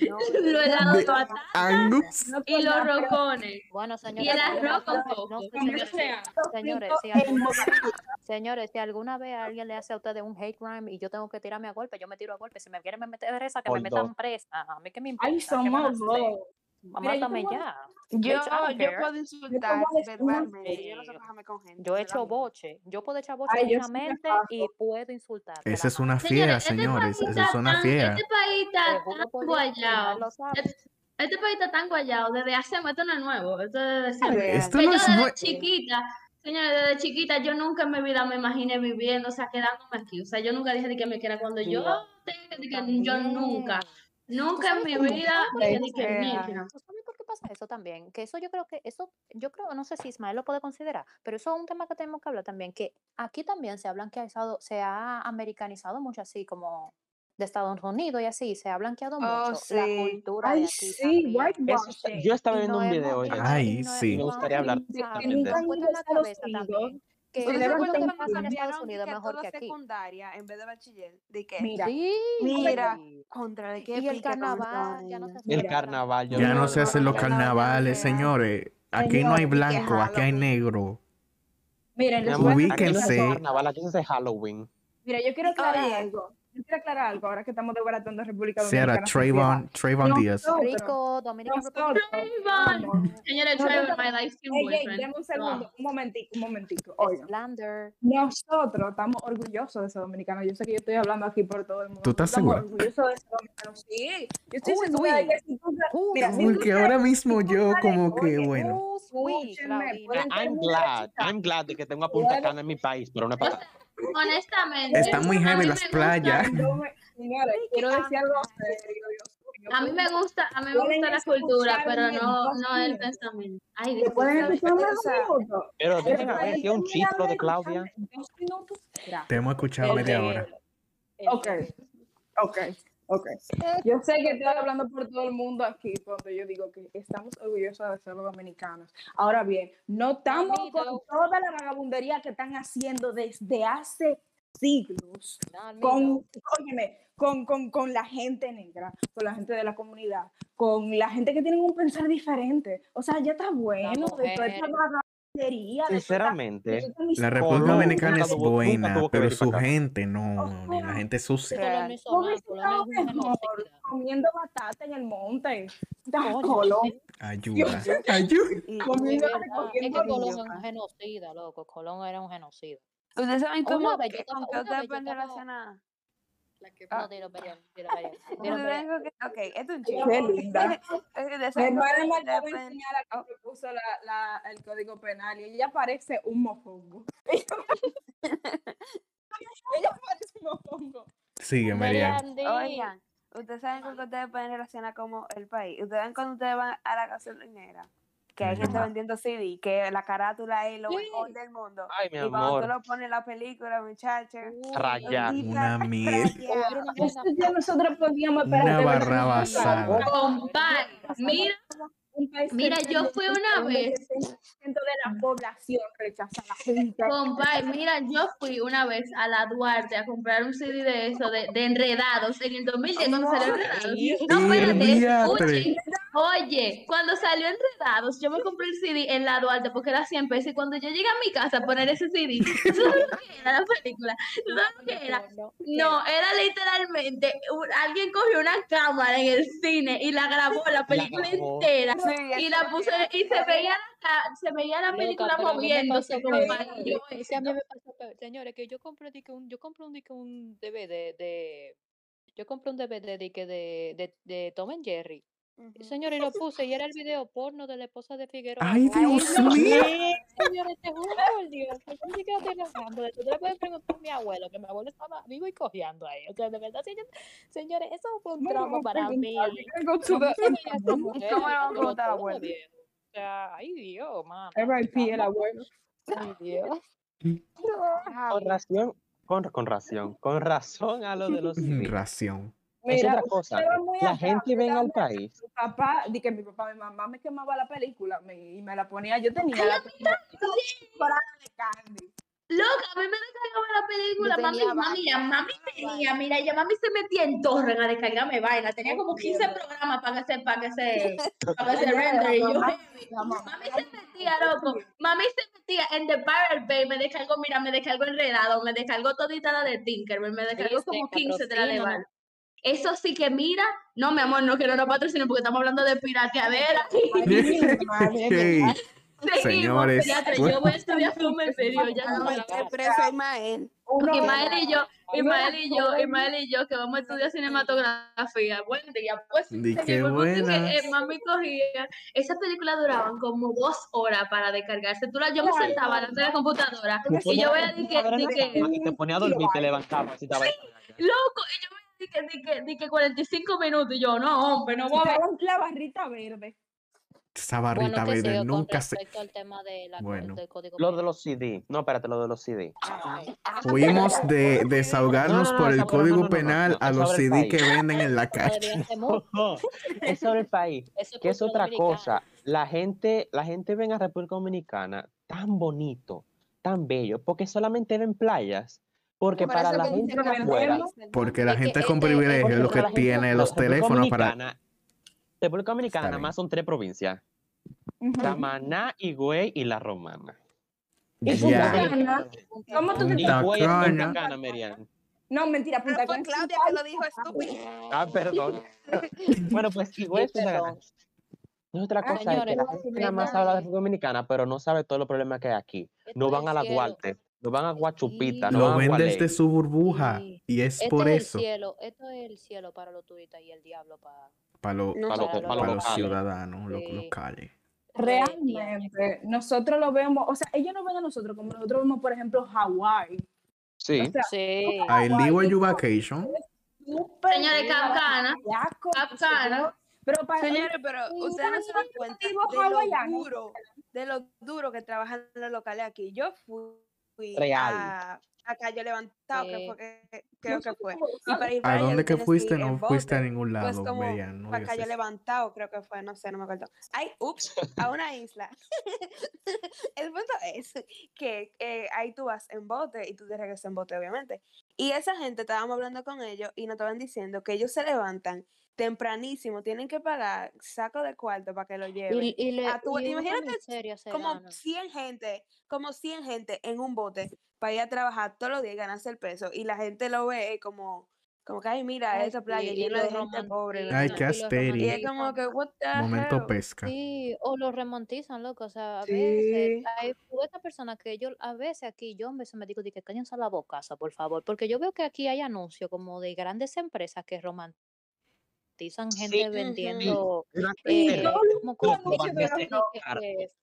No lo helado De- batata Angus. Y los rocones. Bueno, Y señores, el si alguna arroz con coco. señores, si alguna, señores, si alguna vez alguien le hace a ustedes un hate crime y yo tengo que tirarme a golpe, yo me tiro a golpe. Si me quieren meter presa, que me metan dos. presa. A mí que me importa. Ay, ¿Qué van a somos dos. Mira, yo Mátame ya. Yo, yo puedo insultar una verbalmente. Yo no sé con gente. Yo he hecho boche. Yo puedo echar boche Ay, yo sí me fijamente y puedo insultar. Esa es una fiera, este señores. Esa es una fiera. Este país está tan guayado. Este país está tan guayado desde hace, esto no es nuevo, esto es desde siempre. Esto Que no yo es desde chiquita, señores, desde chiquita, yo nunca en mi vida me imaginé viviendo, o sea, quedándome aquí. O sea, yo nunca dije de que me quiera cuando yo, Mira, tenga- de que yo nunca, ¿Tú nunca en mi vida ¿Sabes por qué de que sea. mira. ¿Tú sabes por qué pasa eso también? Que eso yo creo que, eso, yo creo, no sé si Ismael lo puede considerar, pero eso es un tema que tenemos que hablar también, que aquí también se ha blanqueado, se ha americanizado mucho así como de Estados Unidos y así, se ha blanqueado Oh, mucho la sí. cultura de Ay, aquí sí. Eso yo estaba viendo no un video y de no- Ay, no sí. Me gustaría hablar ¿sabes? Que que ¿Ustedes Ustedes se que cuando pasa en Estados Unidos que mejor que aquí. secundaria en vez de bachiller? ¿De qué? Mira, Sí. Mira, contra de qué Y el carnaval ya no se hace el carnaval. yo Ya no se hacen los carnavales, señores. Aquí no hay blanco, aquí hay negro. miren, les a aquí no se hace Ubíquense. carnaval, aquí se hace Halloween. Mira, yo quiero aclarar Oye. algo. Yo quiero aclarar algo ahora que estamos desbaratando República Dominicana. sociedad. Trayvon, Trayvon Díaz. Nosotros, Rico, Dominican nosotros, Republic, vamos. Señores, No, Trevor, no, my life boyfriend. un segundo, Wow. un momentico, un momentico. Nosotros estamos orgullosos de ser dominicanos. Yo sé que yo estoy hablando aquí por todo el mundo. ¿Tú estás Estamos segura? orgullosos de ser dominicanos. Sí, yo estoy segura Porque ahora mismo yo como que, oye, bueno. Pueden I'm glad. I'm glad de que tengo a Punta Cana en mi país, pero no para honestamente, Está muy heavy las playas. Señores, quiero decir algo serio, Dios. A mí me gusta, a mí me gusta la cultura, pero no, no el pensamiento. Ay, ¿Me pueden disculpa. escuchar un o sea, minuto? Pero dejen a ver pueden que es un chistro de Claudia. Te hemos escuchado media hora. Ok, ok, ok. Yo sé que estoy hablando por todo el mundo aquí cuando yo digo que estamos orgullosos de ser los dominicanos. Ahora bien, no estamos con toda la vagabundería que están haciendo desde hace siglos No, con, óyeme, con, con, con la gente negra, con la gente de la comunidad, con la gente que tiene un pensar diferente. O sea, ya está bueno de toda esta de toda de Sinceramente, toda La República Dominicana es buena, tuvo pero su gente no, ni la gente sucia. Es comiendo batata en el monte. Colón. Ayuda. Ayuda. Es que Colón es yuca. un genocida, loco. Colón era un genocida. Ustedes saben cómo, una ustedes vez yo estaba- relacionar. No, dilo, Marian, dilo, Marian, dilo, Ustedes Marian. saben que- Ok, es un Qué chiste. linda. Ustedes Mi saben hermana cómo me ustedes acaba de pueden- enseñar a que puso la, la, el código penal y ella parece un mofongo. ella parece un mofongo. Sigue, María. Marian, Oye, saben con qué ustedes pueden relacionar como el país. Ustedes ven cuando ustedes van a la gasolinera, que hay gente vendiendo CD, que la carátula es lo Sí. mejor del mundo. Ay, mi y cuando tú amor. lo pones en la película, muchachos. Rayar. Una miel. Día nosotros podíamos esperar Una barra basada. Mira, Mira, yo fui una vez- 70% de la población rechaza a la gente. compadre, mira, yo fui una vez a la Duarte a comprar un CD de eso, de, de Enredados, en el 2010 cuando salió Enredados. No, espérate, escuchen. Oye, cuando salió Enredados, yo me compré el CD en la Duarte porque era 100 pesos y cuando yo llegué a mi casa a poner ese CD, ¿tú sabes lo que era la película? ¿Tú sabes lo que era? No, era literalmente, un- alguien cogió una cámara en el cine y la grabó la película grabó. entera Sí, y la puso y se veía la, se veía la película moviéndose como peor. para yo Es que a mí me pasó peor. Señores, que yo compré un, yo compré un, un DVD de, yo compré un DVD que de, de, de Tom and Jerry. Señores, y lo puse y era el video porno de la esposa de Figueroa. Ay, Dios mío. Señores, te juro por Dios, que yo ni siquiera estoy relajando. de esto. Tú le puedes preguntar a mi abuelo, que mi abuelo estaba vivo y cojeando ahí. O sea, de verdad, señor- señores, eso fue un trauma para mí. ¿Cómo le vamos a preguntar abuelo? O sea, ay Dios, mano. RIP el abuelo. Ay Dios. Con razón, con, con razón, con razón a lo de los CD. Ración. Es Mira, otra cosa. La gente ven al país. Mi papá, di que mi papá, mi mamá me quemaba la película me- y me la ponía. Yo tenía la película de Candy. Loca, a mí me descargaba la película, Yo mami, mami, mira, mami tenía, mira, ya mami se metía en torrent a descargarme vaina, tenía como 15 programas para que se, para que se, para que se render, y yo, mami se metía, loco, mami se metía en The Pirate Bay, me descargó, mira, me descargó Enredado, me descargó todita la de Tinkerbell, me descargó como 15 de la de. Val. Eso sí que mira, no, mi amor, no quiero no patrocinen porque estamos hablando de pirateadera. Señores, pediatra, yo voy a estudiar film en serio, ya no me preso Ismael. Ismael y yo, Ismael y yo. Ismael y yo, que vamos a estudiar cinematografía. Buen día, pues. Porque, buenas. eh, mami cogía. Esas películas duraban como dos horas para descargarse. Tú la, yo me sentaba delante de la computadora y yo veía que, Y te ponía a dormir, te levantaba. Si estaba loco, y yo veía di que, di que, di que 45 minutos. Y yo, no, hombre, no voy a ver. La barrita verde. Esa barrita Bueno, verde nunca se. respecto al tema de la, Bueno. del código Lo de los CD. No, espérate, lo de los CD. Fuimos de desahogarnos No, no, no, por el código no, no, no, penal no, a los CD que venden en la Eso calle. mucho. es sobre el país. Eso que es otra dominicana. cosa. La gente, la gente ven a República Dominicana tan bonito, tan bello, porque solamente ven playas. Porque Por para la gente de que afuera, Porque la Es gente con privilegio es lo que tiene los teléfonos para. Dominicana- República Dominicana bien. más son tres provincias: Ujú. Samaná, Higüey y La Romana. Punta Cana. ¿Cómo tú te Punta Higüey es Punta Cana. Cana, Merian. No, mentira, Punta Pero fue Cana. Claudia que lo dijo estúpido. Ah, perdón. bueno, pues Higüey es Punta Cana. perdón. Y otra cosa es que señores, la gente nada más habla de República Dominicana, pero no sabe todos los problemas que hay aquí. No van es a la cielo. Duarte, no van a Guachupita, Sí. no Lo van a ven desde su burbuja. Sí. Y es Este por es eso. el cielo, esto es el cielo para los turistas y el diablo para... Para lo- No, Pa' lo- para pa' los lo para los ciudadanos, los locales. Realmente, nosotros lo vemos, o sea, ellos no ven a nosotros como nosotros vemos, por ejemplo, Hawái. Sí. O sea, Sí. I live Hawái you es vacation. Señores, Capcana, Capcana. Pero para Señores, pero ustedes no se dan cuenta digo de lo duro, de lo duro que trabajan los locales aquí. Yo fui Real. a, a Cayo Levantado, que fue que, creo que fue. nosotros- Y para ir ¿A para dónde que fuiste? No fuiste a ningún Pues lado, como Merian. No para digas Cayo eso. Levantado, creo que fue, no sé, no me acuerdo. Ay, ups, a una isla. El punto es que eh, ahí tú vas en bote y tú te regresas en bote, obviamente. Y esa gente, estábamos hablando con ellos y nos estaban diciendo que ellos se levantan tempranísimo, tienen que pagar saco de cuarto para que lo lleven. Y, y le, a tu- y una imagínate como gana. 100 gente, como 100 gente en un bote para ir a trabajar todos los días y ganarse el peso. Y la gente lo ve como, como que, ay, mira, Ay, esa playa llena de gente pobre. Ay, qué asteri. Y es como que, what the Momento hell? pesca. Sí, o lo romantizan, loco. O sea, a Sí. veces hay tú esta persona que yo, a veces aquí, yo a veces me digo, di que cállense la bocaza, por favor, porque yo veo que aquí hay anuncios como de grandes empresas que romantizan gente Ujú. vendiendo eh, como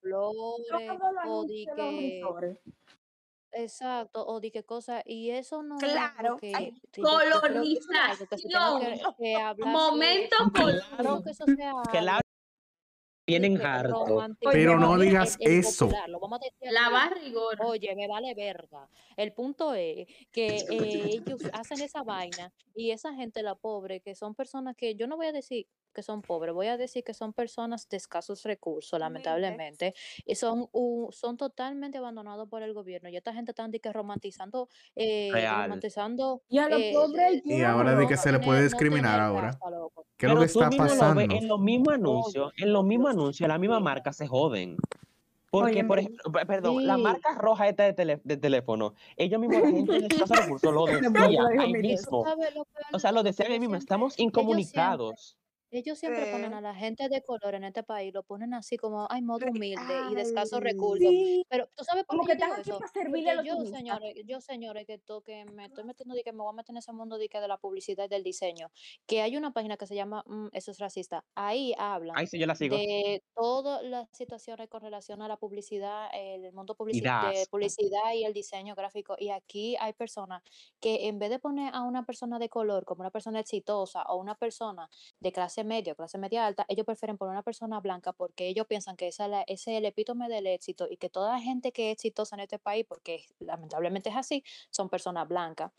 flores o de que. Exacto, o de qué cosa, y eso no Claro, que que es que que, colonización. que hablar Momento creo que eso sea vienen que harto. romántico, Pero no digas el, el eso. popular, lo vamos a decir La barrigora. Oye, me vale verga. El punto es que eh, ellos hacen esa vaina y esa gente, la pobre, que son personas que yo no voy a decir que son pobres, voy a decir que son personas de escasos recursos, lamentablemente, y son, son totalmente abandonados por el gobierno. Y esta gente están de que romantizando, eh, romantizando Y a los eh, pobres Y ahora de que se le puede discriminar ahora. ¿Qué es lo que está lo pasando? en los mismos anuncios, en los mismos anuncios, la misma marca se joden. Porque, por ejemplo, pe- perdón, la marca roja esta de, tele- de teléfono, ellos mismos, la gente de escasos recursos, lo Después decía lo dijo ahí mismo. O sea, lo decían ahí ellos mismo, estamos incomunicados. Ellos siempre ponen a la gente de color en este país, lo ponen así como, ay, modo humilde y de escasos recursos. Sí, Pero, ¿tú sabes por qué yo digo eso? a Porque los yo, señores, yo, señores, que, to- que me estoy metiendo de que me voy a meter en ese mundo de que de la publicidad y del diseño, que hay una página que se llama mm, Eso es racista. Ahí hablan sí yo la sigo. de todas las situaciones con relación a la publicidad, el mundo publici- de publicidad y el diseño gráfico. Y aquí hay personas que en vez de poner a una persona de color como una persona exitosa o una persona de clase media o clase media alta, ellos prefieren poner una persona blanca porque ellos piensan que esa es la- ese es el epítome del éxito y que toda la gente que es exitosa en este país, porque lamentablemente es así, son personas blancas.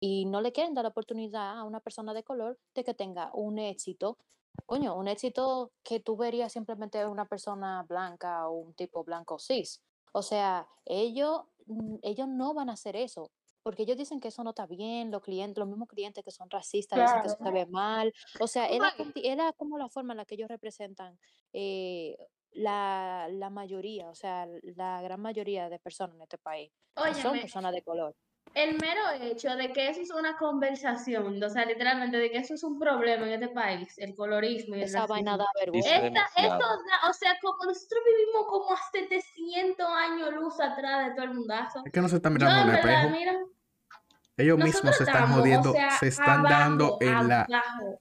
Y no le quieren dar la oportunidad a una persona de color de que tenga un éxito coño, un éxito que tú verías simplemente en una persona blanca o un tipo blanco cis. O sea, ellos, mm, ellos no van a hacer eso, porque ellos dicen que eso no está bien, los clientes, los mismos clientes que son racistas dicen que eso se ve mal. O sea, es la, Oye, conti- es la- como la forma en la que ellos representan eh, la, la mayoría, o sea, la gran mayoría de personas en este país, que son óyeme, personas de color. el mero hecho de que eso es una conversación, o sea, literalmente de que eso es un problema en este país, el colorismo y el Esa vaina da vergüenza. Esta, demasiado. da, o sea, como nosotros vivimos como a 700 años luz atrás de todo el mundazo. Es que no se están Yo mirando en en el verdad, espejo. mira, Ellos mismos se están estamos, o jodiendo, sea, se están dando en la... abajo,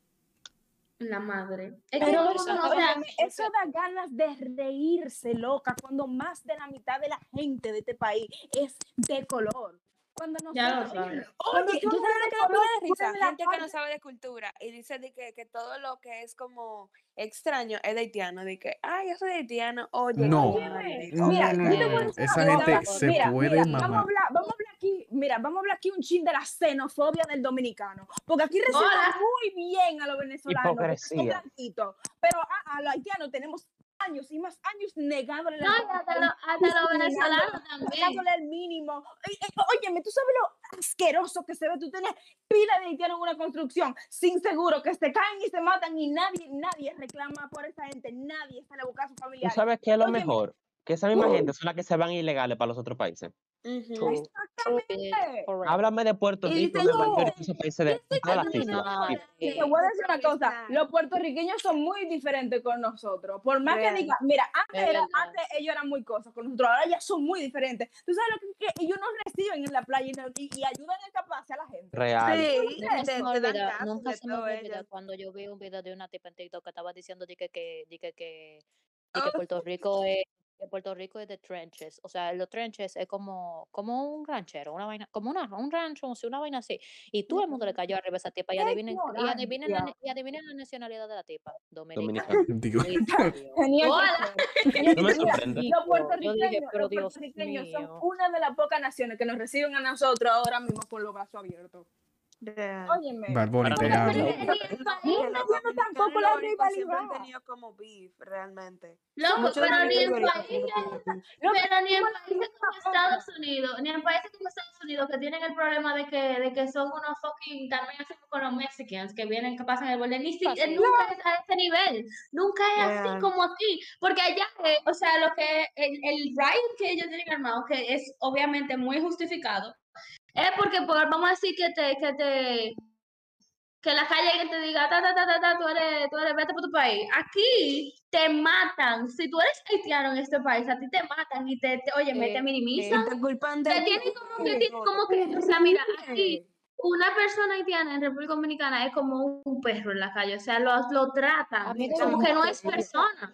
la madre. Es que Pero no, eso, no, o sea, óyeme, eso da ganas de reírse, loca, cuando más de la mitad de la gente de este país es de color. Cuando ya lo sabes. Oye, tú ¿tú eres sabes lo que color, risa? la Gente que no sabe de cultura y dice de que, que todo lo que es como extraño es de haitiano, de que, ay, yo soy de haitiano, oye, No. Mira, No, yo te voy a no, decir esa gente se mira, puede mira, vamos a hablar, vamos a hablar aquí, mira, vamos a hablar aquí un chin de la xenofobia del dominicano, porque aquí recibimos Hola. muy bien a los venezolanos, Hipocresía. pero a, a los haitianos tenemos años y más años negándole la No, y hasta, lo- hasta los venezolanos también. pagándole el mínimo. Oye, Óyeme, tú sabes lo asqueroso que se ve. Tú tienes pila de haitianos en una construcción sin seguro que se caen y se matan y nadie, nadie reclama por esa gente. Nadie sale a buscar a sus ¿Tú familiares. sabes qué es lo Óyeme. mejor? Que esa misma gente son las que se van ilegales para los otros países. Correct. Háblame de Puerto Rico, de países todas las islas. Te voy a decir una cosa, los puertorriqueños son muy diferentes con nosotros. Por más Real. que diga, mira, antes, era- ellos eran muy cosas con nosotros, ahora ya son muy diferentes. Tú sabes lo que, que ellos nos reciben en la playa y, nos- y- y ayudan a escaparse a la gente. Real. Sí, Nunca se me olvida, nunca se me cuando yo vi un video de una tipa en TikTok que estaba diciendo que, que, que, que, Oh, Puerto Rico es que Puerto Rico es de trenches, o sea, los trenches es como, como un ranchero, una vaina, como una, un rancho, una vaina así, y todo el mundo le cayó arriba a esa tipa y adivinen, y adivinen la, y adivinen la nacionalidad de la tipa, dominicana. Por ser. No me sorprende. los dije, puertorriqueños, los puertorriqueños son una de las pocas naciones que nos reciben a nosotros ahora mismo con los brazos abiertos. Real. Óyeme. Bad Bunny, te amo. No tampoco la siempre han rivalidad. tenido como beef, realmente. loco, pero ni en países, pero ni en países como Estados Unidos, ni en países como Estados Unidos que tienen el problema de que, de que son unos fucking, también así como con los mexicanos que vienen, que pasan el borde, ni si, eh, nunca es a ese nivel, nunca es así como aquí, porque allá, eh, o sea, lo que, el, el riot que ellos tienen armado, que es obviamente muy justificado, es porque, por, vamos a decir que te, que te, que la calle te diga, ta, ta, ta, ta, ta, tú eres, tú eres, vete por tu país. Aquí te matan. Si tú eres haitiano en este país, a ti te matan y te, te oye, me te Eh, minimizan. Te culpan de Te tienen como que, tienen como que, o sea, mira, aquí, una persona haitiana en República Dominicana es como un perro en la calle, o sea, lo, lo Amiga, como que no es persona.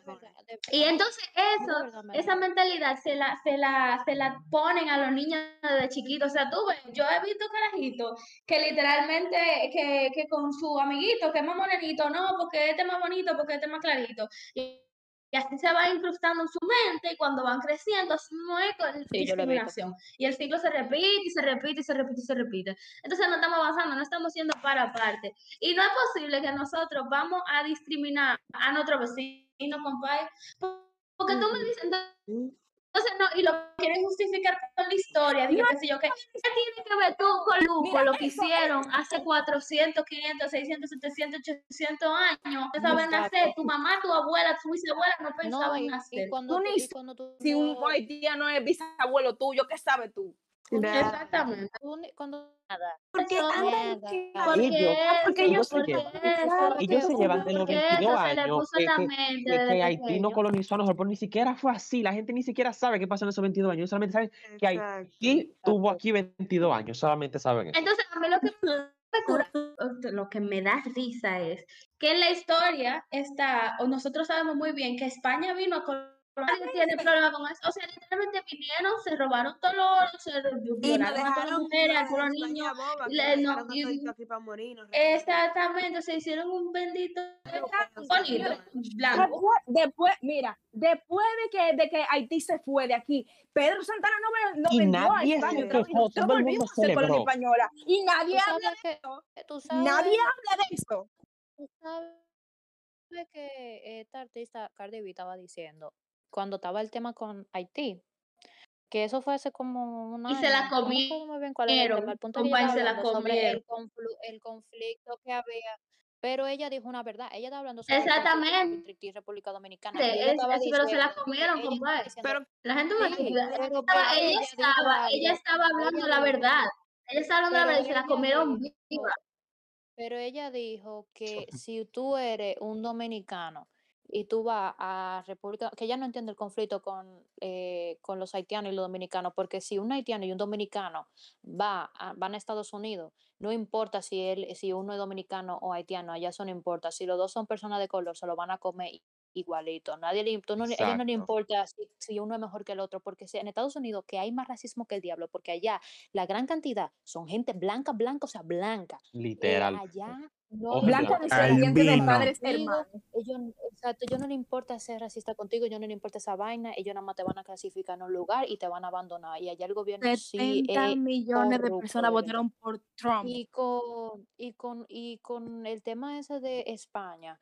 Y entonces eso, esa da- mentalidad se la, se la, se la ponen a los niños desde chiquitos. O sea, tú ves, yo he visto carajitos que literalmente, que, que con su amiguito, que es más morenito, no, porque este es más bonito, porque este es más clarito. Y, y así se va incrustando en su mente y cuando van creciendo, así no es con Sí, discriminación. Y el ciclo se repite y se repite y se repite y se repite. Entonces no estamos avanzando, no estamos siendo para aparte. Y no es posible que nosotros vamos a discriminar a nuestro vecino, compadre, porque tú me dices, entonces no, y lo quieren justificar con la historia, digo, qué sé yo, que ¿qué tiene que ver tú con Luco, Mira, lo que hicieron hace 400, 500, 600, 700, 800 años? No saben Exacto. nacer, tu mamá, tu abuela, tu bisabuela no No, pensaban y, y nacer. cuando Tú y cuando tú Si un no- haitiano es bisabuelo tuyo, ¿qué sabes tú? Exactamente. cuando nada. Porque andan que- porque Ellos- porque ellos se llevan- eso, Ellos se llevan de los porque 22 eso se le años que, que- que- que Haití no colonizó a nosotros, ni siquiera fue así. La gente ni siquiera sabe qué pasó en esos 22 años. Solamente saben que Exacto. Haití tuvo aquí 22 años. Solamente saben eso. Entonces, a mí lo que me cura- lo que me da risa es que en la historia está, o nosotros sabemos muy bien que España vino a colonar, nadie tiene problema con eso. O sea, literalmente vinieron, se robaron todo el oro, se violaron a todas las mujeres, a los todos los niños. Exactamente, se hicieron un bendito bonito, blanco. Después, mira, después de que, de que Haití se fue de aquí, Pedro Santana no, no Y vendió a se España. todo el mundo a ser colonia celebró. española. Y nadie habla de eso. Nadie habla de eso. tú sabes que esta artista Cardi B estaba diciendo cuando estaba el tema con Haití, que eso fue hace como un Y se la año, no bien cuál era el comieron, el punto se la el, comieron. el conflicto que había, pero ella dijo una verdad, ella estaba hablando sobre el Exactamente, y República Dominicana ella es- pero se la comieron, compadre. Pero La gente me sí, ella pero, estaba, ella ella estaba, ella estaba hablando la verdad. Ella estaba hablando la verdad y se la ella comieron dijo, viva. pero ella dijo que si tú eres un dominicano y tú vas a República, que ella no entiende el conflicto con, eh, con los haitianos y los dominicanos, porque si un haitiano y un dominicano va a, van a Estados Unidos, no importa si él, si uno es dominicano o haitiano, allá eso no importa. Si los dos son personas de color, se lo van a comer igualito. Nadie le, no, a ellos no le importa si, si uno es mejor que el otro, porque en Estados Unidos que hay más racismo que el diablo, porque allá la gran cantidad son gente blanca, blanca, o sea, blanca. Eh, Literal. allá no. Blanca descendiente de padres hermanos. ellos, exacto, ellos no le importa ser racista contigo, ellos no le importa esa vaina, ellos nada más te van a clasificar en un lugar y te van a abandonar. Y allá el gobierno sí 70 es millones de corrupto, personas de votaron por Trump. Y con, y con, y con el tema ese de España,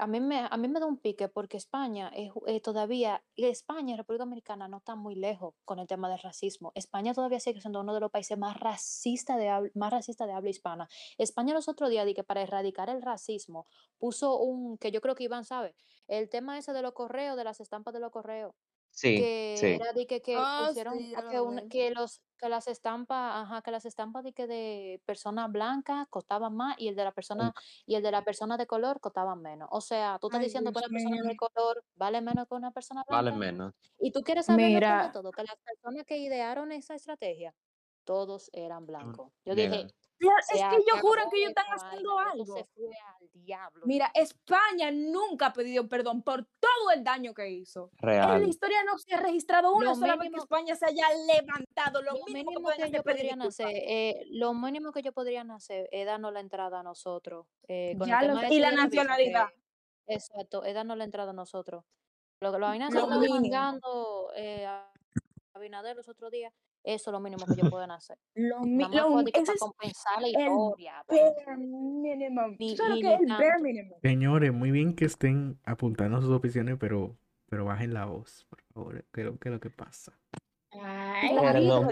a mí me, a mí me da un pique porque España es, eh, todavía, España y República Dominicana no están muy lejos con el tema del racismo. España todavía sigue siendo uno de los países más racistas de más racista de habla hispana. España los otros días, que para erradicar el racismo, puso un, que yo creo que Iván sabe, el tema ese de los correos, de las estampas de los correos Sí, que sí. era de que, que Oh, pusieron sí, a ya que, lo una- vi. que los que las estampas ajá que las estampas de que de personas blancas costaban más y el de la persona y el de la persona de color costaban menos o sea tú estás Ay, diciendo que Dios una persona mío. de color vale menos que una persona Vale blanca menos. y tú quieres saber lo peor de Mira, todo que las personas que idearon esa estrategia todos eran blancos yo dije Claro, se es que ellos juran que ellos están haciendo esto se algo. fue al diablo Mira, España nunca ha pedido perdón por todo el daño que hizo. En la Real. historia no se ha registrado una lo sola vez que mínimo España se haya levantado. Lo Lo mínimo que mínimo que hacer ellos podrían hacer, eh, lo mínimo que ellos podrían hacer es darnos la entrada a nosotros, eh, con el lo Y la que, nacionalidad. exacto, es darnos la entrada a nosotros. Lo que la vaina que Lo estaba mínimo. mangando eh, a Abinader los otros días, eso es lo mínimo que ellos pueden hacer. Lo, que ese para es compensar la historia, pero bare minimum. ¿Tú ni, sabes lo y que es minimum? Señores, muy bien que estén apuntando sus opiniones, pero, pero bajen la voz, por favor. ¿Qué es lo, qué es lo que pasa? Ay, Perdón,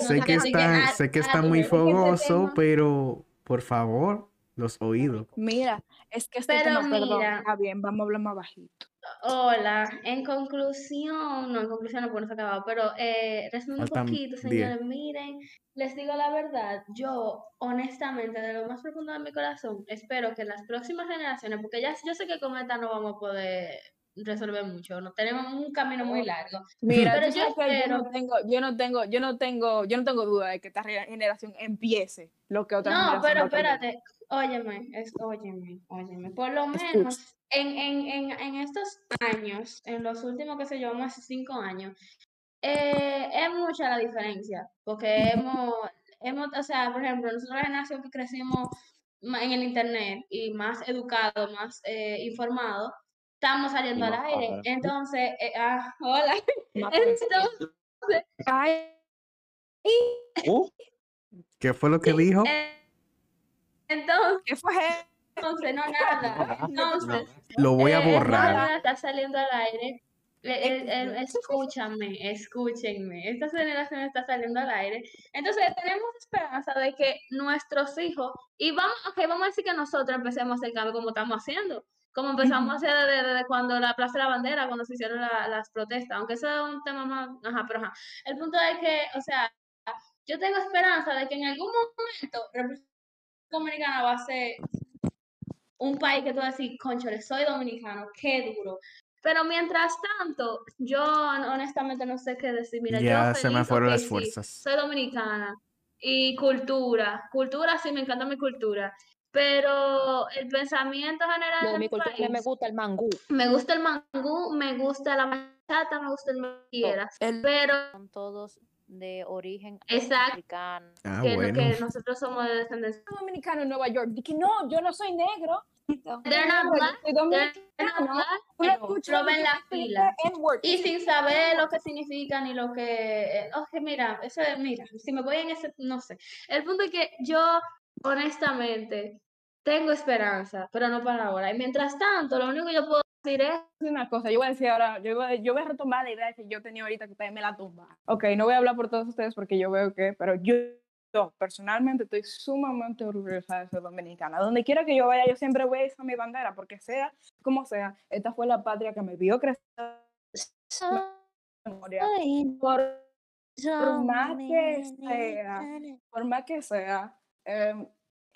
Sé que que a- sé que a están muy. Es que tema, pero por favor, los oídos. mira, es que este Pero tema, perdón, mira, está bien, vamos a hablar más bajito. Hola, en conclusión, no, en conclusión no podemos acabar, pero eh, resumiendo un poquito, 10. señores, miren, les digo la verdad, yo honestamente, de lo más profundo de mi corazón, espero que las próximas generaciones, porque ya yo sé que con esta no vamos a poder resolver mucho, no tenemos un camino muy largo. Mira, Pero yo no tengo, yo no tengo, yo no tengo, yo no tengo duda de que esta generación empiece lo que otra No, generación pero espérate, óyeme, es, óyeme, óyeme, por lo Escucha. menos en, en, en, en estos años, en los últimos, qué sé yo, más de cinco años, eh, es mucha la diferencia, porque hemos, hemos, o sea, por ejemplo, nosotros la generación que crecimos en el internet y más educado, más eh, informado, estamos saliendo al aire. padre. Entonces, eh, ah, hola. Entonces, Ay, Uh, ¿Qué fue lo que dijo? eh, entonces, ¿qué fue? Entonces, no nada. Entonces, Lo voy a Eh, esta borrar. generación está saliendo al aire. Eh, eh, eh, escúchame, escúchenme. Esta generación está saliendo al aire. Entonces, tenemos esperanza de que nuestros hijos, y vamos, ok, vamos a decir que nosotros empecemos hacer cambio como estamos haciendo, como empezamos a hacer desde, desde cuando la Plaza de la Bandera, cuando se hicieron la- las protestas, aunque eso es un tema más, ajá, pero ajá. El punto es que, o sea, yo tengo esperanza de que en algún momento República Dominicana va a ser un país que tú vas a decir, conchole, soy dominicano, qué duro. Pero mientras tanto, yo honestamente no sé qué decir. Mira, Ya yo se me fueron las sí, fuerzas. soy dominicana. Y cultura, cultura sí, me encanta mi cultura. Pero el pensamiento general de mi cultura me gusta el mangú. me gusta el mangú, me gusta la bachata, me gusta el que quieras. El- Pero, Son todos de origen Exacto. africano. Ah, que, bueno. que nosotros somos de descendencia. dominicano en Nueva York. Dije, no, yo no soy negro. They're not black, soy they're not black, pero ven la "Este fila. N-word". Y sin saber lo que significa ni lo que... eh, oye, mira, eso es, mira, si me voy en ese, no sé. El punto es que yo, honestamente, tengo esperanza, pero no para ahora. Y mientras tanto, lo único que yo puedo decir una cosa, yo voy a decir ahora, yo voy, a- yo voy a retomar la idea que yo tenía ahorita que ustedes me la tumban. Ok, no voy a hablar por todos ustedes porque yo veo que, pero yo, yo personalmente estoy sumamente orgullosa de ser dominicana. Donde quiera que yo vaya, yo siempre voy a izar mi bandera, porque sea como sea, esta fue la patria que me vio crecer. Por, por más que sea, por más que sea, eh,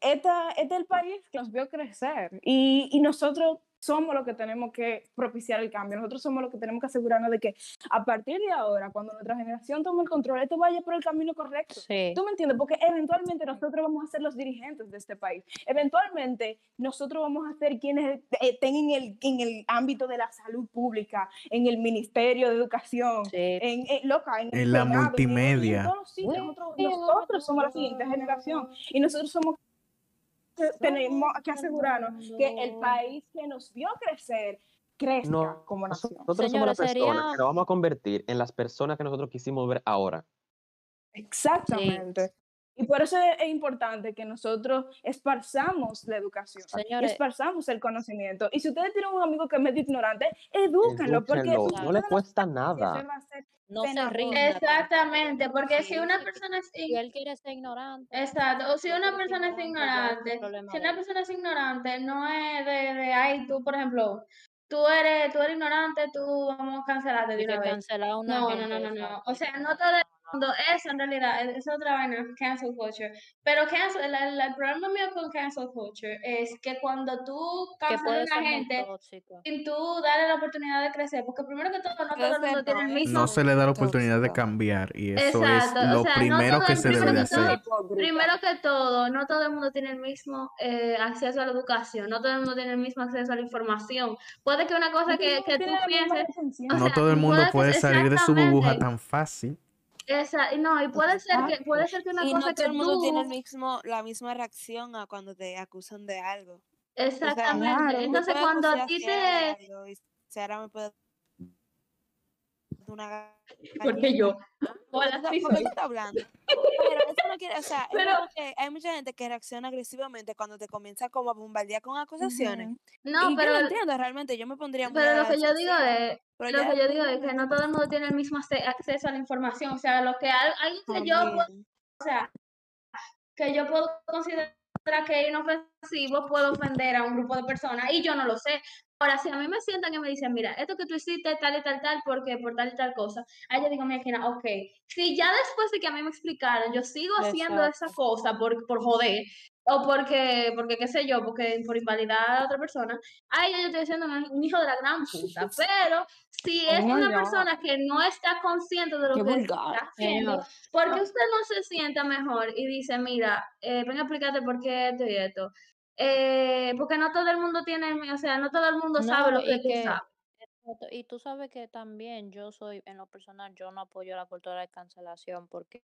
esta, este es el país que nos vio crecer y, y nosotros somos los que tenemos que propiciar el cambio, nosotros somos los que tenemos que asegurarnos de que a partir de ahora, cuando nuestra generación tome el control, esto vaya por el camino correcto. Sí. ¿Tú me entiendes? Porque eventualmente nosotros vamos a ser los dirigentes de este país. Eventualmente nosotros vamos a ser quienes eh, estén en el, en el ámbito de la salud pública, en el Ministerio de Educación, Sí. en, en- loca, en, el En la Senado, en- en multimedia. todos los sitios. Nosotros, nosotros somos la siguiente generación y nosotros somos tenemos que asegurarnos que el país que nos vio crecer crezca No, como nación. nosotros somos las personas sería- que nos vamos a convertir en las personas que nosotros quisimos ver ahora. Exactamente. Y por eso es, importante que nosotros esparzamos la educación, Señores. esparzamos el conocimiento. Y si ustedes tienen un amigo que es medio ignorante, edúquenlo, porque no le cuesta nada. No se rinda. exactamente, porque si una persona es Si él quiere ser ignorante. Exacto, o si una persona es ignorante, si una persona es ignorante, no es de, de ay, tú, por ejemplo, tú eres, tú eres ignorante, tú vamos a cancelarte de una vez. cancelar a una No, no, no, no, no. O sea, no todo eso en realidad, es, es otra vaina, cancel culture. Pero cancel, el, el- el problema mío con cancel culture es que cuando tú cancelas a muy gente sin tú darle la oportunidad de crecer, porque primero que todo, no todo el mundo tiene el no, mismo. No se le da la Tóxico. oportunidad de cambiar y eso Exacto, es o lo sea, no primero todo que se debe que todo- hacer. Primero que todo, no todo el mundo tiene el mismo eh, acceso a la educación, no todo el mundo tiene el mismo acceso a la información. Puede que una cosa que, que tú la pienses, o No sea, todo el mundo puede salir de su burbuja tan fácil. Esa, no, y puede ser que, puede ser que una Y cosa no todo que el mundo tú, tiene el mismo, la misma reacción a cuando te acusan de algo. exactamente, claro. Tú entonces cuando a ti te, algo y Sara me puede una porque yo, hola, ¿Por qué estás hablando? Pero eso no quiere, o sea, Pero- que hay mucha gente que reacciona agresivamente cuando te comienza como a bombardear con acusaciones. No, y pero, yo lo entiendo realmente, yo me pondría muy pero lo que yo digo es, pero lo ya que yo digo es que no todo el mundo tiene el mismo acceso a la información, o sea, lo que al- alguien que yo puedo o sea, que yo puedo considerar que es inofensivo, puedo ofender a un grupo de personas y yo no lo sé. Ahora, si a mí me sientan y me dicen, mira, esto que tú hiciste tal y tal, tal, porque por tal y tal cosa, ahí yo digo, mira, Kina, ok, si ya después de que a mí me explicaron, yo sigo haciendo esa cosa por, por joder, o porque, porque qué sé yo, porque por invalidar a otra persona, ay, yo estoy siendo un, hijo de la gran puta. Pero si es Oh, una persona que no está consciente de lo Qué que vulgar. está haciendo, ¿por qué usted no se sienta mejor y dice, mira, eh, ven a explicarte por qué esto y esto? Eh, porque no todo el mundo tiene, o sea, no todo el mundo sabe lo que tú que- sabes. Y tú sabes que también yo soy, en lo personal, yo no apoyo la cultura de cancelación porque